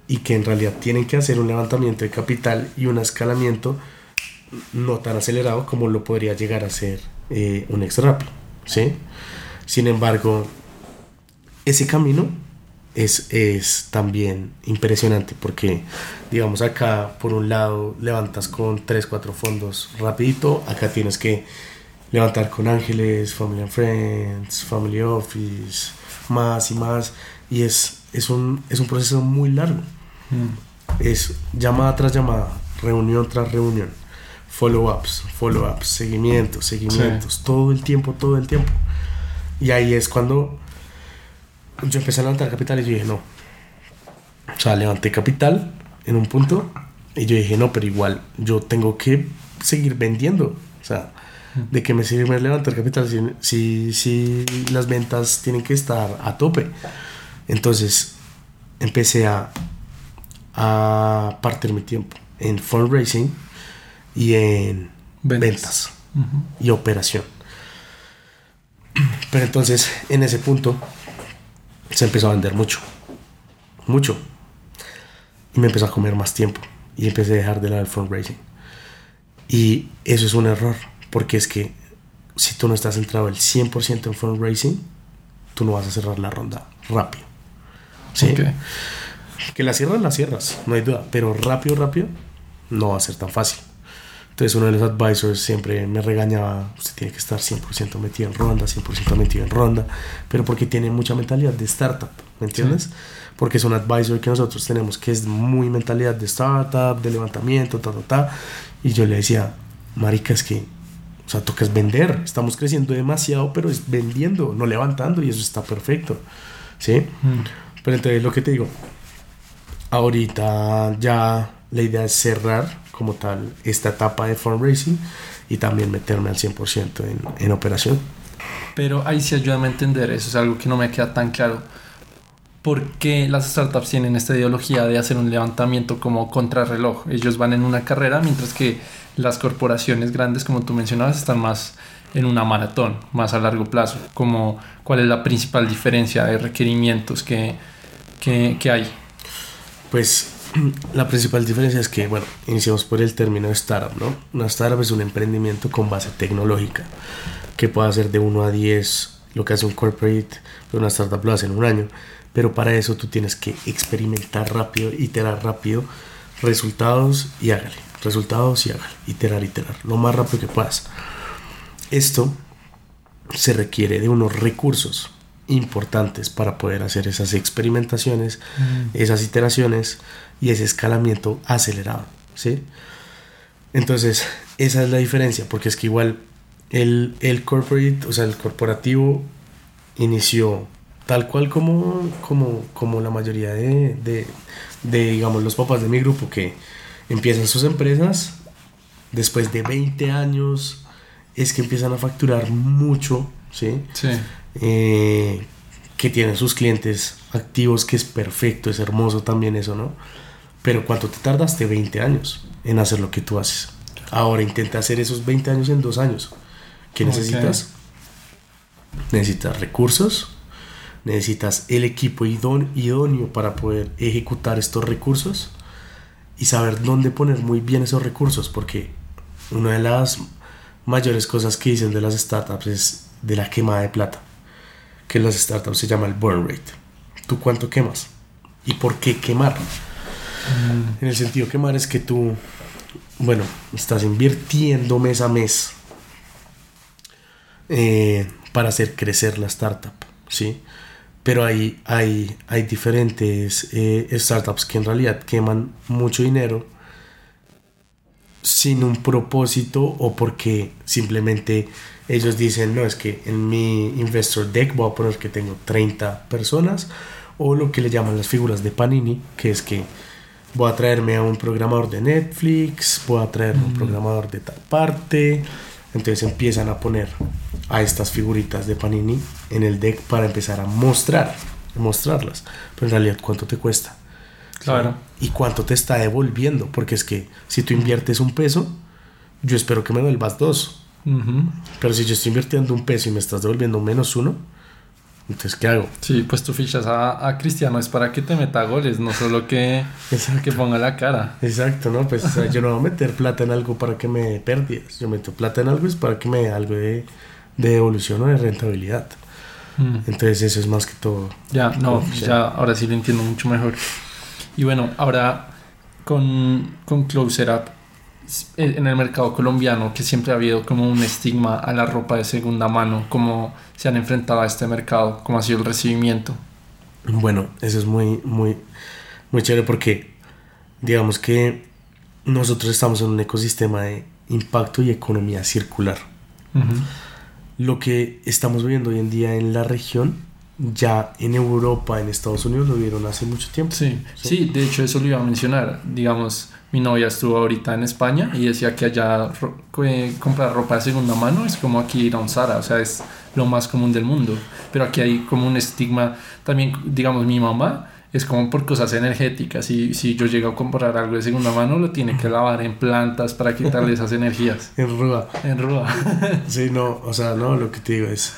B: y que en realidad tienen que hacer un levantamiento de capital y un escalamiento no tan acelerado como lo podría llegar a ser eh, un ex Rappi. ¿sí? Sin embargo, ese camino es, es también impresionante porque, digamos, acá por un lado levantas con 3, 4 fondos rapidito, acá tienes que levantar con Ángeles, Family and Friends, Family Office, más y más, y es, es, un, es un proceso muy largo. Mm. Es llamada tras llamada, reunión tras reunión, follow-ups, follow-ups, seguimientos, seguimientos, todo el tiempo, todo el tiempo. Y ahí es cuando yo empecé a levantar capital y yo dije, no. O sea, levanté capital en un punto y yo dije, no, pero igual yo tengo que seguir vendiendo. O sea, ¿de qué me sirve levantar capital si, si, las ventas tienen que estar a tope? Entonces, empecé a, a partir mi tiempo en fundraising y en ventas, y operación. Pero entonces, en ese punto, se empezó a vender mucho. Mucho. Y me empezó a comer más tiempo. Y empecé a dejar de lado el fundraising. Y eso es un error. Porque es que si tú no estás centrado el 100% en fundraising, tú no vas a cerrar la ronda rápido. ¿Sí? Que la cierras, la cierras, no hay duda. Pero rápido, rápido, no va a ser tan fácil. Entonces uno de los advisors siempre me regañaba, usted tiene que estar 100% metido en ronda, 100% metido en ronda, pero porque tiene mucha mentalidad de startup, ¿me entiendes? Porque es un advisor que nosotros tenemos que es muy mentalidad de startup, de levantamiento, ta, ta, ta. Y yo le decía, marica, es que, o sea, tocas vender, estamos creciendo demasiado, pero es vendiendo, no levantando, y eso está perfecto, ¿sí? Mm. Pero entonces lo que te digo, ahorita ya la idea es cerrar como tal esta etapa de fundraising y también meterme al 100% en, en operación.
A: Pero ahí sí ayúdame a entender, eso es algo que no me queda tan claro. ¿Por qué las startups tienen esta ideología de hacer un levantamiento como contrarreloj? Ellos van en una carrera, mientras que las corporaciones grandes, como tú mencionabas, están más en una maratón, más a largo plazo. Como, ¿Cuál es la principal diferencia de requerimientos que, que, que hay?
B: Pues la principal diferencia es que, bueno, iniciamos por el término startup, ¿no? Una startup es un emprendimiento con base tecnológica que puede hacer de 1 a 10 lo que hace un corporate, una startup lo hace en un año. Pero para eso tú tienes que experimentar rápido, iterar rápido, resultados y hágale. Resultados y hágale. Iterar, iterar. Lo más rápido que puedas. Esto se requiere de unos recursos importantes para poder hacer esas experimentaciones, mm. esas iteraciones y ese escalamiento acelerado, ¿sí? Entonces, esa es la diferencia, porque es que igual el, el corporate, o sea, el corporativo inició tal cual como, como, como la mayoría de, de, de, digamos, los papás de mi grupo que empiezan sus empresas, después de 20 años, es que empiezan a facturar mucho, ¿sí?
A: Sí.
B: Eh, que tienen sus clientes activos, que es perfecto, es hermoso también eso, ¿no? Pero ¿cuánto te tardaste? 20 años en hacer lo que tú haces. Ahora intenta hacer esos 20 años en dos años. ¿Qué necesitas? Necesitas recursos, necesitas el equipo idóneo para poder ejecutar estos recursos y saber dónde poner muy bien esos recursos, porque una de las mayores cosas que dicen de las startups es de la quema de plata, que en las startups se llama el burn rate. ¿Tú cuánto quemas? ¿Y por qué quemar? Mm. En el sentido quemar es que tú, bueno, estás invirtiendo mes a mes eh, para hacer crecer la startup, ¿sí? Pero hay, hay, hay diferentes eh, startups que en realidad queman mucho dinero sin un propósito o porque simplemente ellos dicen, no, es que en mi investor deck voy a poner que tengo 30 personas o lo que le llaman las figuras de Panini, que es que voy a traerme a un programador de Netflix, voy a traerme a un programador de tal parte, entonces empiezan a poner a estas figuritas de Panini en el deck para empezar a mostrar, mostrarlas. Pero en realidad, ¿cuánto te cuesta?
A: Claro.
B: ¿Y cuánto te está devolviendo? Porque es que si tú inviertes un peso, yo espero que me devuelvas dos. Pero si yo estoy invirtiendo un peso y me estás devolviendo menos uno, entonces, ¿qué hago?
A: Sí, pues tú fichas a, a Cristiano, es para que te meta goles, no solo que, que ponga la cara.
B: Exacto, ¿no? Pues yo no voy a meter plata en algo para que me pérdidas. Yo meto plata en algo es para que me dé algo de, de evolución o de rentabilidad. Mm. Entonces, eso es más que todo.
A: Ya, no, ya, ahora sí lo entiendo mucho mejor. Y bueno, ahora con, con Closer Up, en el mercado colombiano, que siempre ha habido como un estigma a la ropa de segunda mano, ¿cómo se han enfrentado a este mercado? ¿Cómo ha sido el recibimiento?
B: Bueno, eso es muy, muy, muy chévere porque digamos que nosotros estamos en un ecosistema de impacto y economía circular. Lo que estamos viendo hoy en día en la región, ya en Europa, en Estados Unidos, lo vieron hace mucho tiempo.
A: Sí, sí, sí de hecho eso lo iba a mencionar. Digamos, mi novia estuvo ahorita en España y decía que allá comprar ropa de segunda mano es como aquí ir a un Zara, o sea, es lo más común del mundo. Pero aquí hay como un estigma, también, digamos, mi mamá es como por cosas energéticas. Y si yo llego a comprar algo de segunda mano, lo tiene que lavar en plantas para quitarle esas energías.
B: en rúa.
A: En rúa.
B: sí, no, o sea, no, lo que te digo es,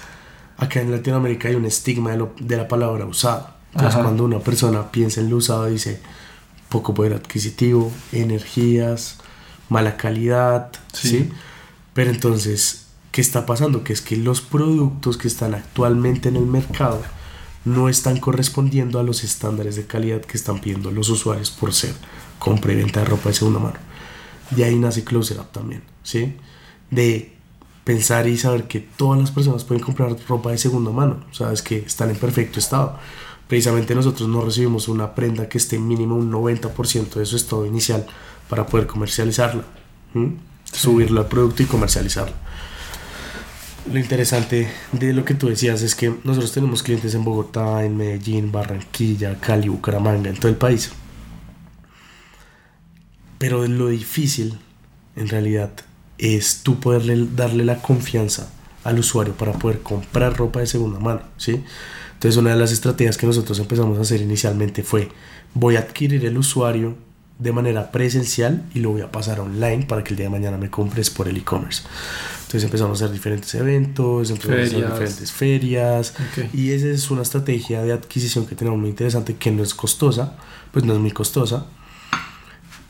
B: acá en Latinoamérica hay un estigma de, lo, de la palabra usada. Entonces, cuando una persona piensa en lo usado, dice poco poder adquisitivo, energías, mala calidad, ¿sí? Pero entonces, ¿qué está pasando? Que es que los productos que están actualmente en el mercado no están correspondiendo a los estándares de calidad que están pidiendo los usuarios por ser compra y venta de ropa de segunda mano. De ahí nace Closer Up también, ¿sí? De pensar y saber que todas las personas pueden comprar ropa de segunda mano, sabes que están en perfecto estado precisamente nosotros no recibimos una prenda que esté mínimo un 90% de su estado inicial para poder comercializarla, subirla al producto y comercializarla. Lo interesante de lo que tú decías es que nosotros tenemos clientes en Bogotá, en Medellín, Barranquilla, Cali, Bucaramanga, en todo el país. Pero lo difícil, en realidad, es tú poderle darle la confianza al usuario para poder comprar ropa de segunda mano, ¿sí? Entonces una de las estrategias que nosotros empezamos a hacer inicialmente fue voy a adquirir el usuario de manera presencial y lo voy a pasar online para que el día de mañana me compres por el e-commerce. Entonces empezamos a hacer diferentes eventos, empezamos a hacer diferentes ferias y esa es una estrategia de adquisición que tenemos muy interesante que no es costosa, pues no es muy costosa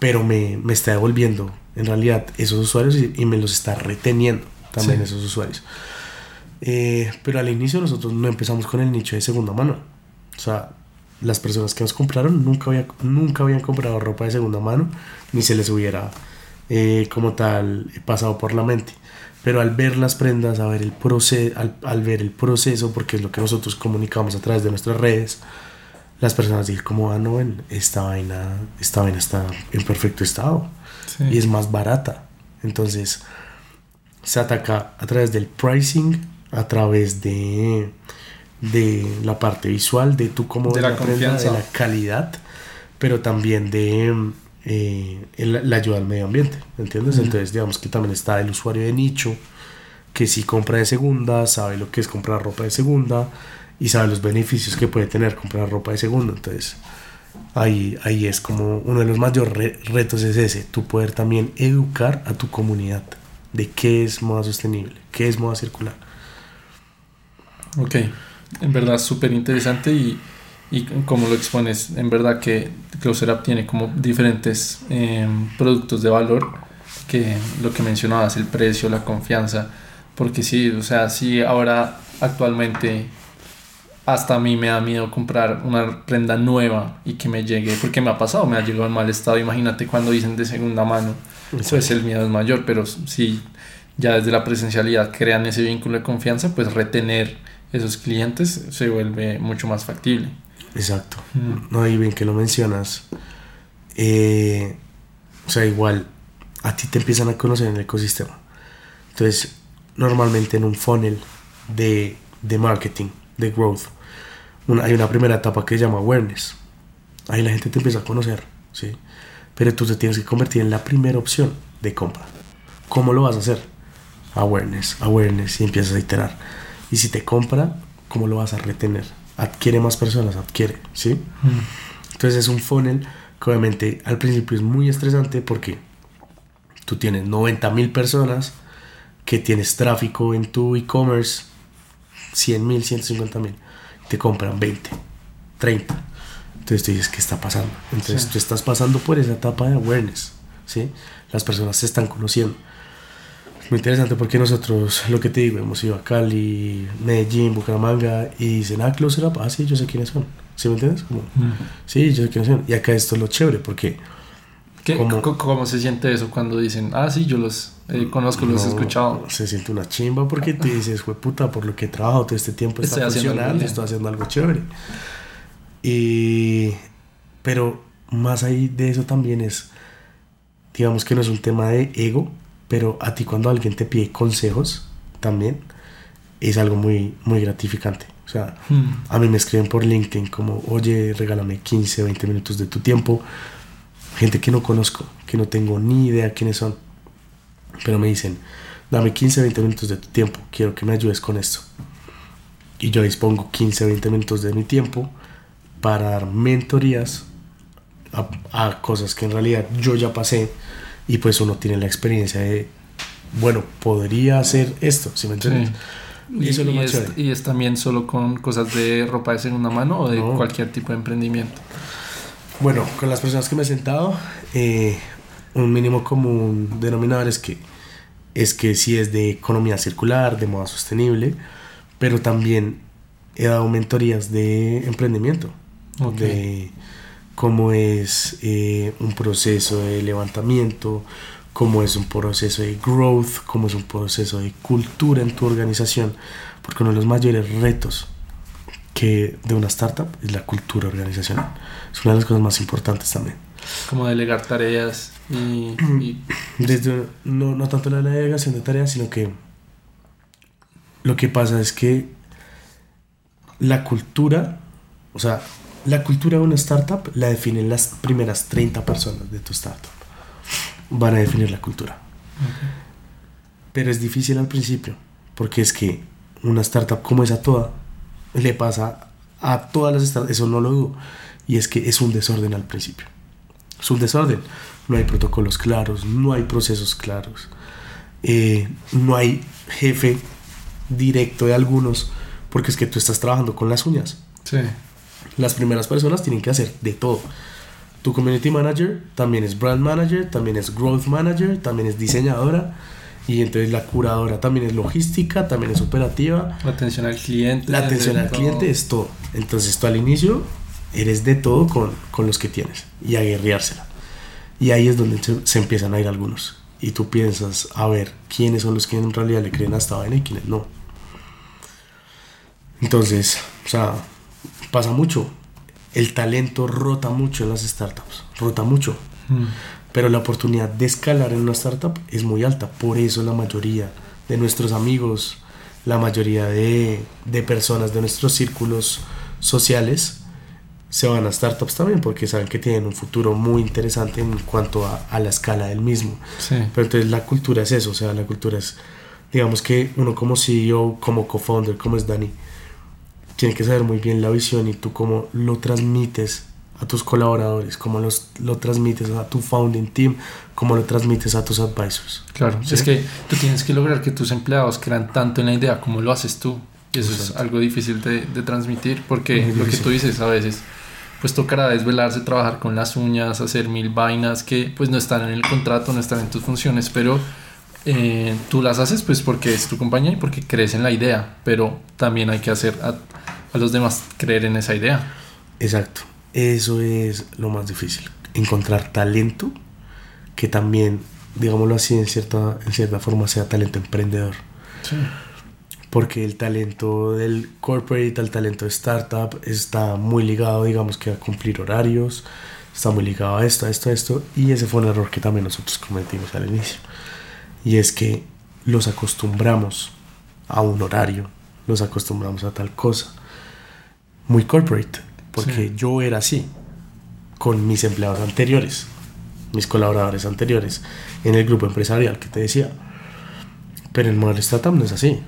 B: pero me, me está devolviendo en realidad esos usuarios y, y me los está reteniendo también
A: Sí.
B: esos usuarios. Eh, pero al inicio nosotros no empezamos con el nicho de segunda mano. O sea, las personas que nos compraron nunca, había, nunca habían comprado ropa de segunda mano, ni se les hubiera eh, como tal pasado por la mente. Pero al ver las prendas, a ver el proceso, al, al ver el proceso, porque es lo que nosotros comunicamos a través de nuestras redes, las personas dicen como, ah, no, ven, esta vaina, esta vaina está en perfecto estado
A: Sí.
B: y es más barata. Entonces, se ataca a través del pricing, a través de, de la parte visual, de tú cómo
A: De la
B: prenda,
A: confianza.
B: de la calidad, pero también de eh, el- la ayuda al medio ambiente, ¿entiendes? Entonces, digamos que también está el usuario de nicho, que si compra de segunda, sabe lo que es comprar ropa de segunda y sabe los beneficios que puede tener comprar ropa de segunda. Entonces, ahí, ahí es como uno de los mayores re- retos es ese, tú poder también educar a tu comunidad de qué es moda sostenible, qué es moda circular.
A: Ok, en verdad súper interesante y, y como lo expones, en verdad que Closer Up tiene como diferentes eh, productos de valor que lo que mencionabas, el precio, la confianza, porque sí, o sea, sí ahora actualmente hasta a mí me da miedo comprar una prenda nueva y que me llegue, porque me ha pasado, me ha llegado en mal estado, imagínate cuando dicen de segunda mano, pues el miedo es mayor, pero si ya desde la presencialidad crean ese vínculo de confianza, pues retener esos clientes se vuelve mucho más factible.
B: Exacto.
A: Mm.
B: No, y bien que lo mencionas. Eh, o sea, igual a ti te empiezan a conocer en el ecosistema. Entonces, normalmente en un funnel de, de marketing, de growth, una- hay una primera etapa que se llama awareness. Ahí la gente te empieza a conocer, ¿sí? Pero tú te tienes que convertir en la primera opción de compra. ¿Cómo lo vas a hacer? Awareness, awareness, y empiezas a iterar. Y si te compra, ¿cómo lo vas a retener? Adquiere más personas, adquiere, ¿sí? Entonces es un funnel que obviamente al principio es muy estresante porque tú tienes 90 mil personas que tienes tráfico en tu e-commerce, 100 mil, 150 mil, te compran 20, 30. Entonces tú dices, ¿qué está pasando? Entonces
A: Sí.
B: tú estás pasando por esa etapa de awareness, ¿sí? Las personas se están conociendo. Muy interesante porque nosotros, lo que te digo, hemos ido a Cali, Medellín, Bucaramanga y dicen, ah, Closer Up, ah, sí, yo sé quiénes son. ¿Sí me entiendes? Como, sí, yo sé quiénes son. Y acá esto es lo chévere porque
A: ¿Qué-
B: ¿Cómo?
A: ¿Cómo? se siente eso cuando dicen, ah, sí, yo los eh, conozco, los he
B: no,
A: escuchado?
B: Se siente una chimba porque te dices, fue puta, por lo que he trabajado todo este tiempo está
A: Estoy
B: funcionando,
A: bien".
B: estoy haciendo algo chévere. Y, pero más ahí de eso también es, digamos que no es un tema de ego, pero a ti cuando alguien te pide consejos también es algo muy, muy gratificante. O sea,
A: Mm.
B: a mí me escriben por LinkedIn como, oye, regálame 15, 20 minutos de tu tiempo. Gente que no conozco, que no tengo ni idea quiénes son. Pero me dicen, dame 15, 20 minutos de tu tiempo, quiero que me ayudes con esto. Y yo dispongo 15, 20 minutos de mi tiempo para dar mentorías a, a cosas que en realidad yo ya pasé y pues uno tiene la experiencia de, bueno, podría hacer esto, ¿sí me entiendes?
A: Sí.
B: Y eso es lo
A: y,
B: más
A: es, y es también solo con cosas de ropa de segunda mano o de
B: No.
A: cualquier tipo de emprendimiento.
B: Bueno, con las personas que me he sentado, eh, un mínimo común denominador es que es que sí es de economía circular, de moda sostenible, pero también he dado mentorías de emprendimiento,
A: Ok.
B: de cómo es eh, un proceso de levantamiento, cómo es un proceso de growth, cómo es un proceso de cultura en tu organización, porque uno de los mayores retos que de una startup es la cultura organizacional. Es una de las cosas más importantes también.
A: Como delegar tareas y, y-
B: Desde, no, no tanto la delegación de tareas, sino que lo que pasa es que la cultura, o sea, la cultura de una startup la definen las primeras 30 personas de tu startup. Van a definir la cultura. Pero es difícil al principio, porque es que una startup como esa toda le pasa a todas las startups, eso no lo dudo, y es que es un desorden al principio. Es un desorden. No hay protocolos claros, no hay procesos claros, eh, no hay jefe directo de algunos, porque es que tú estás trabajando con las uñas.
A: Sí.
B: Las primeras personas tienen que hacer de todo. tu community manager también es brand manager, también es growth manager, también es diseñadora. Y entonces la curadora también es logística, también es operativa.
A: La atención al cliente.
B: La atención al cliente es todo. Entonces tú al inicio eres de todo con, con los que tienes y a guerreársela. Y ahí es donde se, se, empiezan a ir algunos. Y tú piensas, a ver, quiénes son los que en realidad le creen a esta vaina y quiénes no. Entonces, o sea, pasa mucho. El talento rota mucho en las startups, rota mucho. Mm. Pero la oportunidad de escalar en una startup es muy alta. Por eso la mayoría de nuestros amigos, la mayoría de, de personas de nuestros círculos sociales se van a startups también porque saben que tienen un futuro muy interesante en cuanto a, a la escala del mismo.
A: Sí.
B: Pero entonces la cultura es eso, o sea, la cultura es, digamos que uno como CEO, como co-founder, como es Dani, tiene que saber muy bien la visión y tú cómo lo transmites a tus colaboradores, cómo los, lo transmites a tu founding team, cómo lo transmites a tus advisors.
A: Claro, ¿Sí? es que tú tienes que lograr que tus empleados crean tanto en la idea como lo haces tú. Y eso Exacto. es algo difícil de, de transmitir porque lo que tú dices a veces pues tocará desvelarse, trabajar con las uñas, hacer mil vainas que pues no están en el contrato, no están en tus funciones, pero eh, tú las haces pues porque es tu compañía y porque crees en la idea, pero también hay que hacer a, a, los demás creer en esa idea.
B: Exacto, eso es lo más difícil, encontrar talento que también, digámoslo así, en cierta, en cierta forma sea talento emprendedor.
A: Sí
B: porque el talento del corporate, el talento de startup está muy ligado, digamos que a cumplir horarios, está muy ligado a esto, a esto, a esto, y ese fue un error que también nosotros cometimos al inicio. Y es que los acostumbramos a un horario, los acostumbramos a tal cosa, muy corporate, porque sí. yo era así con mis empleados anteriores, mis colaboradores anteriores, en el grupo empresarial que te decía. Pero el modelo startup no es así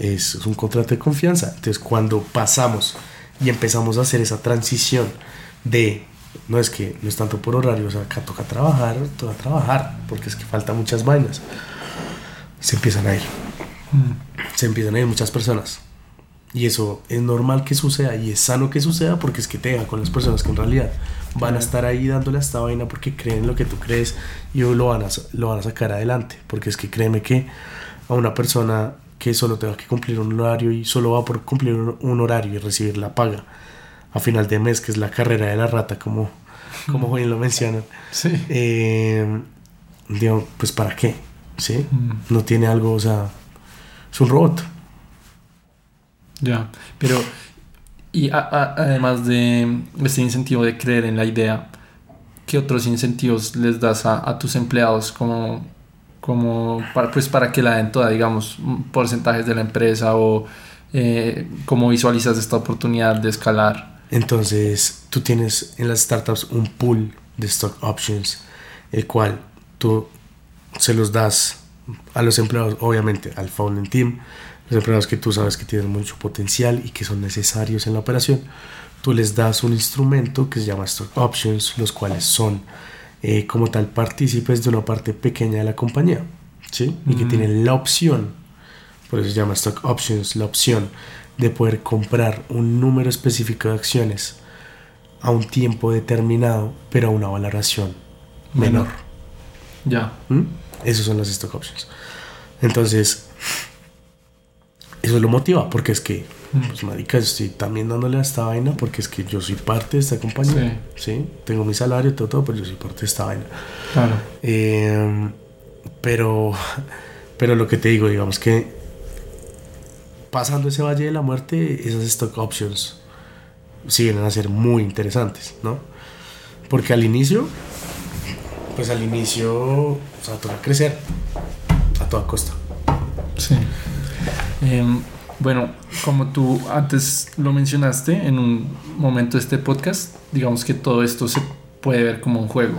B: es, es un contrato de confianza. Entonces, cuando pasamos y empezamos a hacer esa transición de no es que no es tanto por horario, o sea, acá toca trabajar, toca trabajar, porque es que falta muchas vainas. Se empiezan a ir. Mm. Se empiezan a ir muchas personas. Y eso es normal que suceda y es sano que suceda porque es que te con las personas que en realidad van a estar ahí dándole a esta vaina porque creen lo que tú crees y lo van a, lo van a sacar adelante. Porque es que créeme que a una persona que solo tenga que cumplir un horario y solo va por cumplir un horario y recibir la paga a final de mes, que es la carrera de la rata, como, como bien lo mencionan.
A: Sí.
B: Eh, digo, pues ¿para qué? ¿Sí?
A: Mm.
B: No tiene algo, o sea, es un robot.
A: Ya, pero y a, a, además de este incentivo de creer en la idea, ¿qué otros incentivos les das a, a tus empleados como como para, pues para que la den toda, digamos, porcentajes de la empresa o eh, cómo visualizas esta oportunidad de escalar.
B: Entonces, tú tienes en las startups un pool de stock options, el cual tú se los das a los empleados, obviamente al founding team, empleados que tú sabes que tienen mucho potencial y que son necesarios en la operación, tú les das un instrumento que se llama stock options, los cuales son eh, como tal partícipes de una parte pequeña de la compañía, ¿sí? Y que
A: Mm.
B: tienen la opción, por eso se llama stock options, la opción de poder comprar un número específico de acciones a un tiempo determinado, pero a una valoración menor.
A: Ya.
B: ¿Mm? Esos son las stock options. Entonces, eso lo motiva, porque es que,
A: Mm.
B: pues, marica, estoy también dándole a esta vaina, porque es que yo soy parte de esta compañía, ¿sí? Tengo mi salario, todo, todo, pero yo soy parte de esta vaina.
A: Claro.
B: Eh, pero, pero lo que te digo, digamos que pasando ese valle de la muerte, esas stock options sí vienen a ser muy interesantes, ¿no? Porque al inicio, pues al inicio, o sea, toca crecer a toda costa.
A: Sí. Em, bueno, como tú antes lo mencionaste en un momento de este podcast, digamos que todo esto se puede ver como un juego,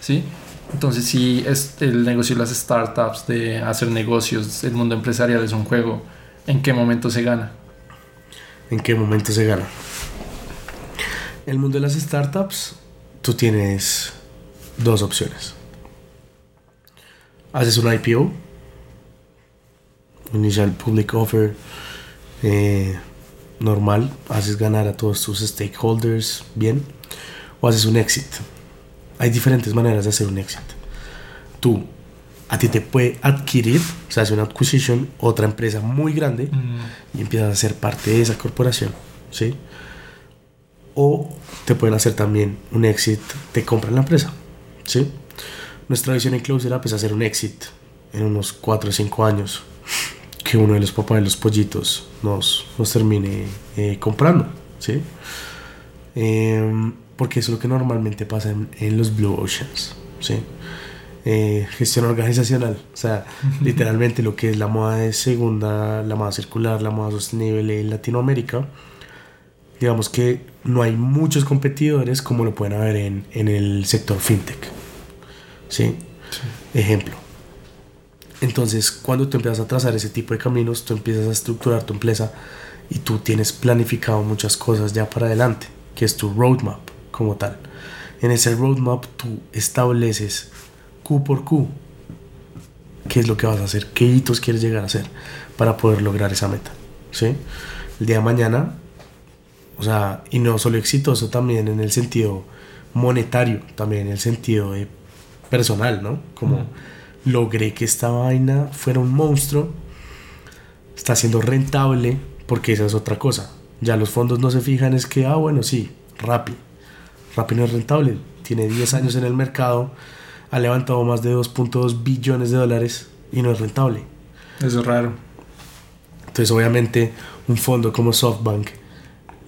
A: ¿sí? Entonces, si es el negocio de las startups, de hacer negocios, el mundo empresarial es un juego, ¿en qué momento se gana?
B: ¿En qué momento se gana? El mundo de las startups, tú tienes dos opciones. Haces un IPO, Initial Public Offer, eh, normal, haces ganar a todos tus stakeholders bien, o haces un exit. hay diferentes maneras de hacer un exit. Tú, a ti te puede adquirir, o sea, hace una acquisition, otra empresa muy grande
A: Mm,
B: y empiezas a ser parte de esa corporación, ¿sí? O te pueden hacer también un exit, te compran la empresa, ¿sí? Nuestra visión en Closer Up es hacer un exit en unos 4 o 5 años, que uno de los papás de los pollitos nos, nos termine eh, comprando, ¿sí? Em, porque eso es lo que normalmente pasa en, en los Blue Oceans, ¿sí? Eh, gestión organizacional, o sea, literalmente lo que es la moda de segunda, la moda circular, la moda sostenible en Latinoamérica, digamos que no hay muchos competidores como lo pueden haber en, en el sector fintech, ¿sí? Ejemplo. Entonces, cuando tú empiezas a trazar ese tipo de caminos, tú empiezas a estructurar tu empresa y tú tienes planificado muchas cosas ya para adelante, que es tu roadmap como tal. En ese roadmap tú estableces Q por Q qué es lo que vas a hacer, qué hitos quieres llegar a hacer para poder lograr esa meta. ¿sí? El día de mañana, o sea, y no solo exitoso también en el sentido monetario, también en el sentido de personal, ¿no? Como logré que esta vaina fuera un monstruo, está siendo rentable, porque esa es otra cosa. Ya los fondos no se fijan, es que, ah, bueno, sí, Rappi. Rappi no es rentable, tiene 10 años en el mercado, ha levantado más de 2.2 billones de dólares y no es rentable.
A: Eso es raro.
B: Entonces, obviamente, un fondo como SoftBank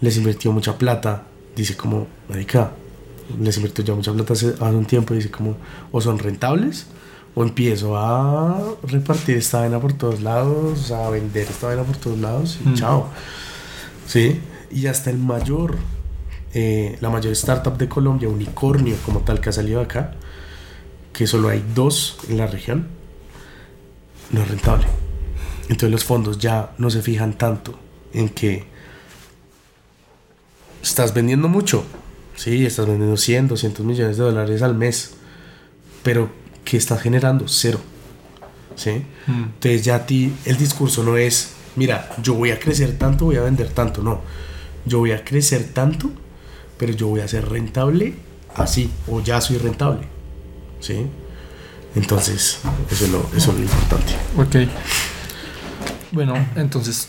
B: les invirtió mucha plata, dice como, marica, les invirtió ya mucha plata hace, hace un tiempo, dice como, o son rentables, o empiezo a repartir esta vaina por todos lados, a vender esta vaina por todos lados y
A: Mm.
B: chao. ¿Sí? Y hasta el mayor, eh, la mayor startup de Colombia, Unicornio como tal que ha salido acá, que solo hay dos en la región, no es rentable. Entonces los fondos ya no se fijan tanto en que estás vendiendo mucho. Sí, estás vendiendo 100, 200 millones de dólares al mes. Pero ¿qué estás generando? Cero. ¿Sí?
A: Mm,
B: Entonces ya a ti el discurso no es, mira, yo voy a crecer tanto, voy a vender tanto. No, yo voy a crecer tanto, pero yo voy a ser rentable así, o ya soy rentable. ¿Sí? Entonces, eso es lo, eso es lo importante.
A: Ok. Bueno, entonces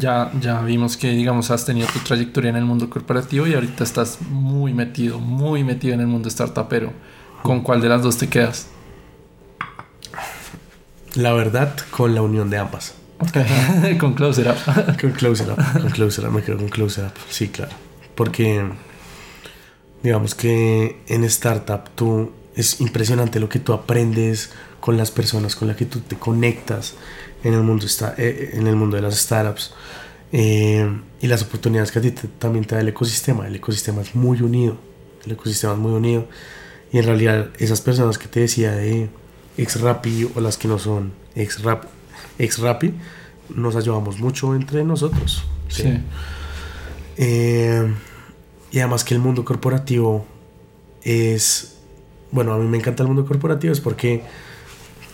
A: ya, ya vimos que, digamos, has tenido tu trayectoria en el mundo corporativo y ahorita estás muy metido, muy metido en el mundo startupero. ¿Con cuál de las dos te quedas?
B: La verdad, con la unión de ambas.
A: Con Closer Up.
B: Con Closer Up, con Closer Up, me quedo con Closer Up, sí, claro. Porque, digamos que en startup tú, es impresionante lo que tú aprendes con las personas con las que tú te conectas en el mundo, esta- eh, en el mundo de las startups eh, y las oportunidades que a ti te- también te da el ecosistema. El ecosistema es muy unido, el ecosistema es muy unido y en realidad esas personas que te decía de ex Rappi o las que no son ex Rap, ex Rappi, nos ayudamos mucho entre nosotros. ¿sí?
A: Sí.
B: Eh, y además que el mundo corporativo es, bueno, a mí me encanta el mundo corporativo es porque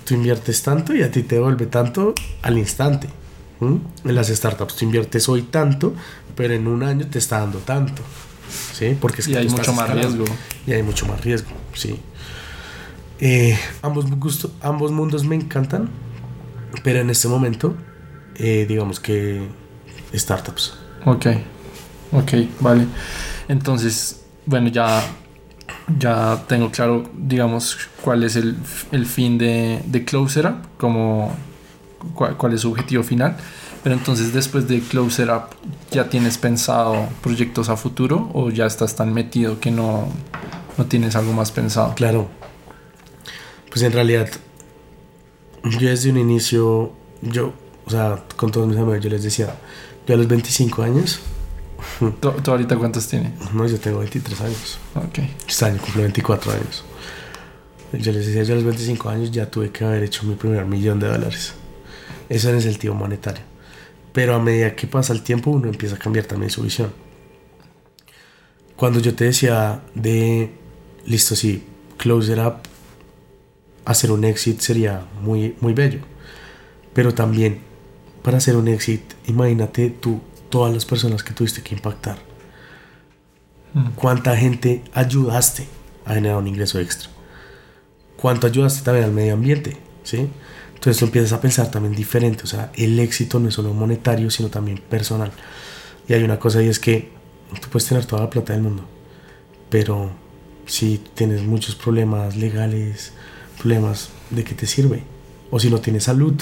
B: tú inviertes tanto y a ti te devuelve tanto al instante. En las startups tú inviertes hoy tanto, pero en un año te está dando tanto. ¿Sí? Porque es
A: Y
B: que
A: hay mucho más riesgo.
B: Y hay mucho más riesgo, sí. Eh, ambos, gusto- ambos mundos me encantan, pero en este momento, eh, digamos que startups.
A: Ok, ok, vale. Entonces, bueno, ya, ya tengo claro, digamos, cuál es el, el fin de, de Closer Up, como cuál, cuál es su objetivo final. Pero entonces, después de Closer Up, ¿ya tienes pensado proyectos a futuro o ya estás tan metido que no, no tienes algo más pensado?
B: Claro. Pues en realidad, yo desde un inicio, yo, o sea, con todos mis amigos, yo les decía, yo a los 25 años,
A: ¿Tú, tú ahorita cuántos tienes?
B: no, yo tengo 23 años,
A: Ok,
B: este año cumplo 24 años. Yo les decía, yo a los 25 años ya tuve que haber hecho mi primer millón de dólares. Eso en el sentido monetario. Pero a medida que pasa el tiempo, uno empieza a cambiar también su visión. Cuando yo te decía de, listo, sí, close it up, hacer un exit sería muy, muy bello. Pero también, para hacer un exit, imagínate tú, todas las personas que tuviste que impactar.
A: Mm.
B: ¿Cuánta gente ayudaste a generar un ingreso extra. ¿Cuánto ayudaste también al medio ambiente? ¿Sí? Entonces tú empiezas a pensar también diferente, o sea, el éxito no es solo monetario, sino también personal. Y hay una cosa y es que tú puedes tener toda la plata del mundo, pero si tienes muchos problemas legales, problemas, ¿de qué te sirve? O si no tienes salud,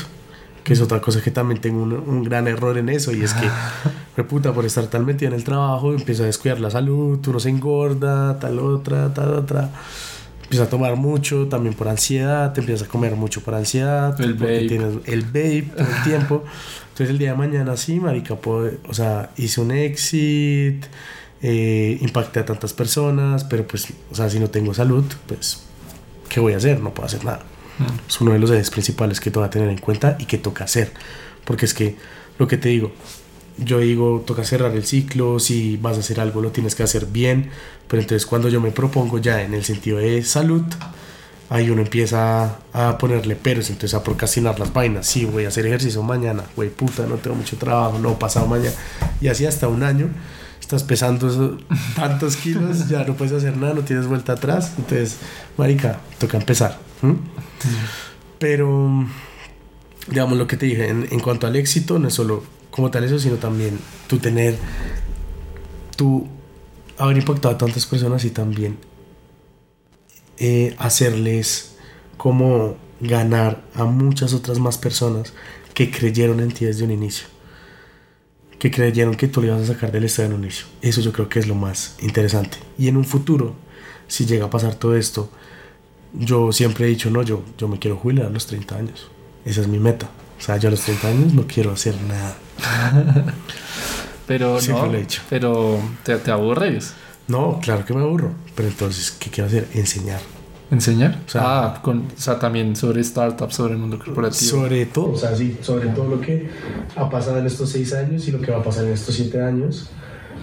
B: que es otra cosa que también tengo un, un gran error en eso, y es que, reputa, por estar tan metido en el trabajo, empieza a descuidar la salud, uno se engorda, tal otra, tal otra empieza a tomar mucho también por ansiedad, te empiezas a comer mucho por ansiedad,
A: El
B: porque
A: vape.
B: tienes el vape todo el tiempo. Entonces el día de mañana sí, marica, puedo- o sea, hice un exit, eh, impacté a tantas personas, pero pues, o sea, si no tengo salud, pues, ¿qué voy a hacer? No puedo hacer nada. Es uno de los ejes principales que toca tener en cuenta y que toca hacer. Porque es que, lo que te digo, yo digo, toca cerrar el ciclo, si vas a hacer algo lo tienes que hacer bien, pero entonces cuando yo me propongo ya en el sentido de salud, ahí uno empieza a ponerle peros, entonces a procrastinar las vainas, sí, voy a hacer ejercicio mañana, güey, puta, no tengo mucho trabajo, no, pasado mañana, y así hasta un año, estás pesando tantos kilos, ya no puedes hacer nada, no tienes vuelta atrás, entonces, marica, toca empezar. Pero, digamos lo que te dije, en, en cuanto al éxito, no es solo como tal eso, sino también tú tener, tú haber impactado a tantas personas y también eh, hacerles como ganar a muchas otras más personas que creyeron en ti desde un inicio. Que creyeron que tú le ibas a sacar del estadio en un inicio. Eso yo creo que es lo más interesante. Y en un futuro, si llega a pasar todo esto, yo siempre he dicho, no, yo, yo me quiero jubilar a los 30 años. Esa es mi meta. O sea, yo a los 30 años no quiero hacer nada.
A: Pero
B: Siempre
A: no,
B: lo he dicho.
A: pero te, te aburres.
B: No, claro que me aburro. Pero entonces, ¿qué quiero hacer? Enseñar.
A: ¿Enseñar?
B: O sea-
A: ah, con, o sea, también sobre startups, sobre el mundo corporativo.
B: Sobre todo, o sea, sí, sobre todo lo que ha pasado en estos seis años y lo que va a pasar en estos siete años.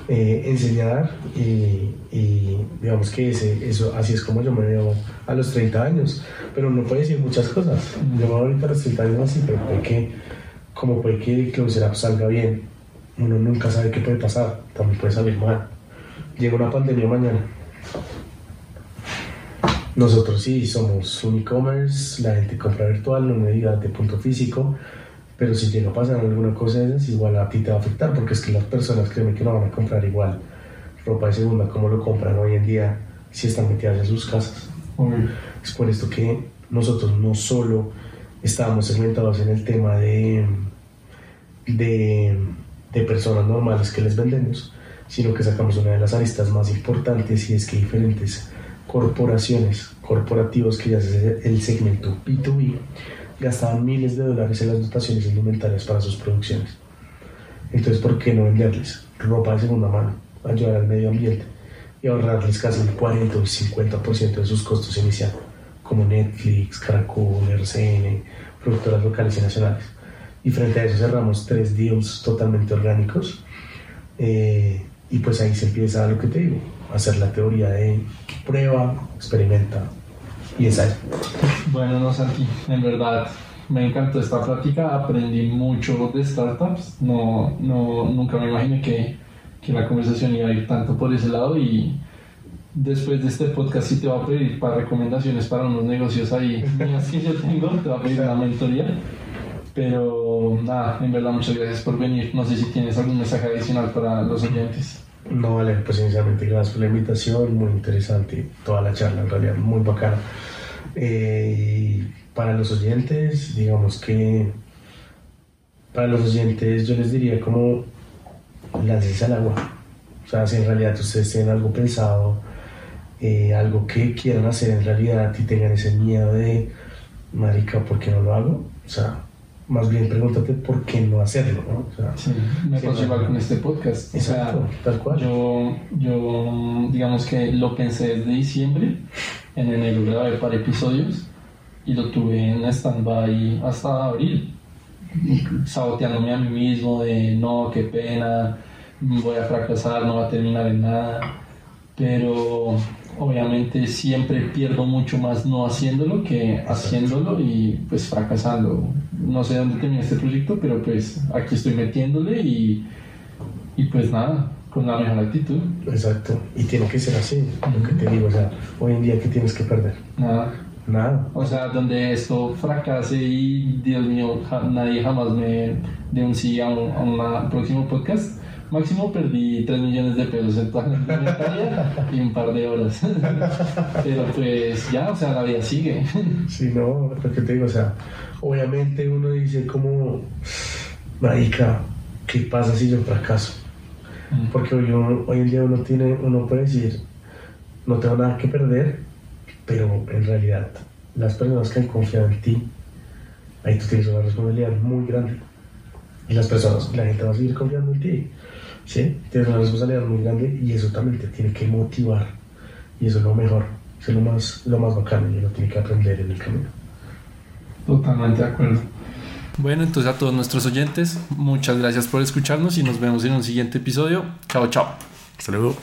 B: eh, enseñar y, y digamos que ese, eso, así es como yo me veo a los 30 años. Pero no puede decir muchas cosas. Yo me veo ahorita a los 30 años así, pero puede que, como puede que Closer Up salga bien, uno nunca sabe qué puede pasar. También puede salir mal. Llega una pandemia mañana. Nosotros sí somos un e-commerce, la gente compra virtual, no medida de punto físico, pero si llega a pasar alguna cosa de esas, igual a ti te va a afectar, porque es que las personas créeme que no van a comprar igual ropa de segunda como lo compran hoy en día si están metidas en sus casas.
A: Uy.
B: Es por esto que nosotros no solo estábamos segmentados en el tema de, de, de personas normales que les vendemos, sino que sacamos una de las aristas más importantes y es que diferentes corporaciones, corporativos que ya es el segmento B2B, gastaban miles de dólares en las dotaciones indumentarias para sus producciones. Entonces, ¿por qué no venderles ropa de segunda mano, ayudar al medio ambiente y ahorrarles casi el 40 o el 50% de sus costos iniciales, como Netflix, Caracol, RCN, productoras locales y nacionales? Y frente a eso cerramos tres deals totalmente orgánicos. eh, y pues ahí se empieza lo que te digo, hacer la teoría de prueba, experimenta y ensaya.
A: Bueno, no, Santi, en verdad me encantó esta plática, aprendí mucho de startups, no, no, nunca me imaginé que, que la conversación iba a ir tanto por ese lado y después de este podcast sí te voy a pedir para recomendaciones para unos negocios ahí míos que yo tengo, te voy a pedir una mentoría, pero nada, en verdad muchas gracias por venir, no sé si tienes algún mensaje adicional para los oyentes.
B: No, vale, pues inicialmente gracias por la invitación, muy interesante toda la charla, en realidad muy bacana. Eh, para los oyentes, digamos que para los oyentes yo les diría como láncense al agua. O sea, si en realidad ustedes tienen algo pensado, eh, algo que quieran hacer en realidad y tengan ese miedo de, marica, ¿por qué no lo hago? O sea, más bien pregúntate por qué no hacerlo, ¿no? O sea,
A: Sí, me pasó igual con este podcast. O sea,
B: exacto, tal cual.
A: Yo, yo, digamos que lo pensé desde diciembre, en enero grabé para episodios y lo tuve en stand-by hasta abril, saboteándome a mí mismo de no, qué pena, voy a fracasar, no va a terminar en nada, pero obviamente siempre pierdo mucho más no haciéndolo que haciéndolo y pues fracasando. No sé dónde termina este proyecto, pero pues aquí estoy metiéndole y, y pues nada, con la mejor actitud.
B: Exacto. Y tiene que ser así, lo que te digo. O sea, hoy en día, ¿qué tienes que perder?
A: Nada.
B: Nada.
A: O sea, donde esto fracase y Dios mío, nadie jamás me dé un sí a un, a una- próximo podcast. Máximo perdí 3 millones de pesos en toda la y un par de horas. Pero pues ya, o sea, la vida sigue.
B: Sí, no, lo que te digo, o sea, obviamente uno dice como, marica, ¿qué pasa si yo fracaso? Porque hoy, uno- hoy en día uno tiene, uno puede decir, no tengo nada que perder, pero en realidad las personas que han confiado en ti, ahí tú tienes una responsabilidad muy grande. Y las personas, la gente va a seguir confiando en ti, ¿sí? Tienes una responsabilidad muy grande y eso también te tiene que motivar. Y eso es lo mejor, eso es lo más, lo más bacano y uno tiene que aprender en el camino.
A: Totalmente de acuerdo. Bueno, entonces a todos nuestros oyentes, muchas gracias por escucharnos y nos vemos en un siguiente episodio. Chao, chao.
B: Hasta luego.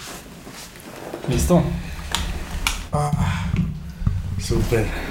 A: Listo.
B: Súper.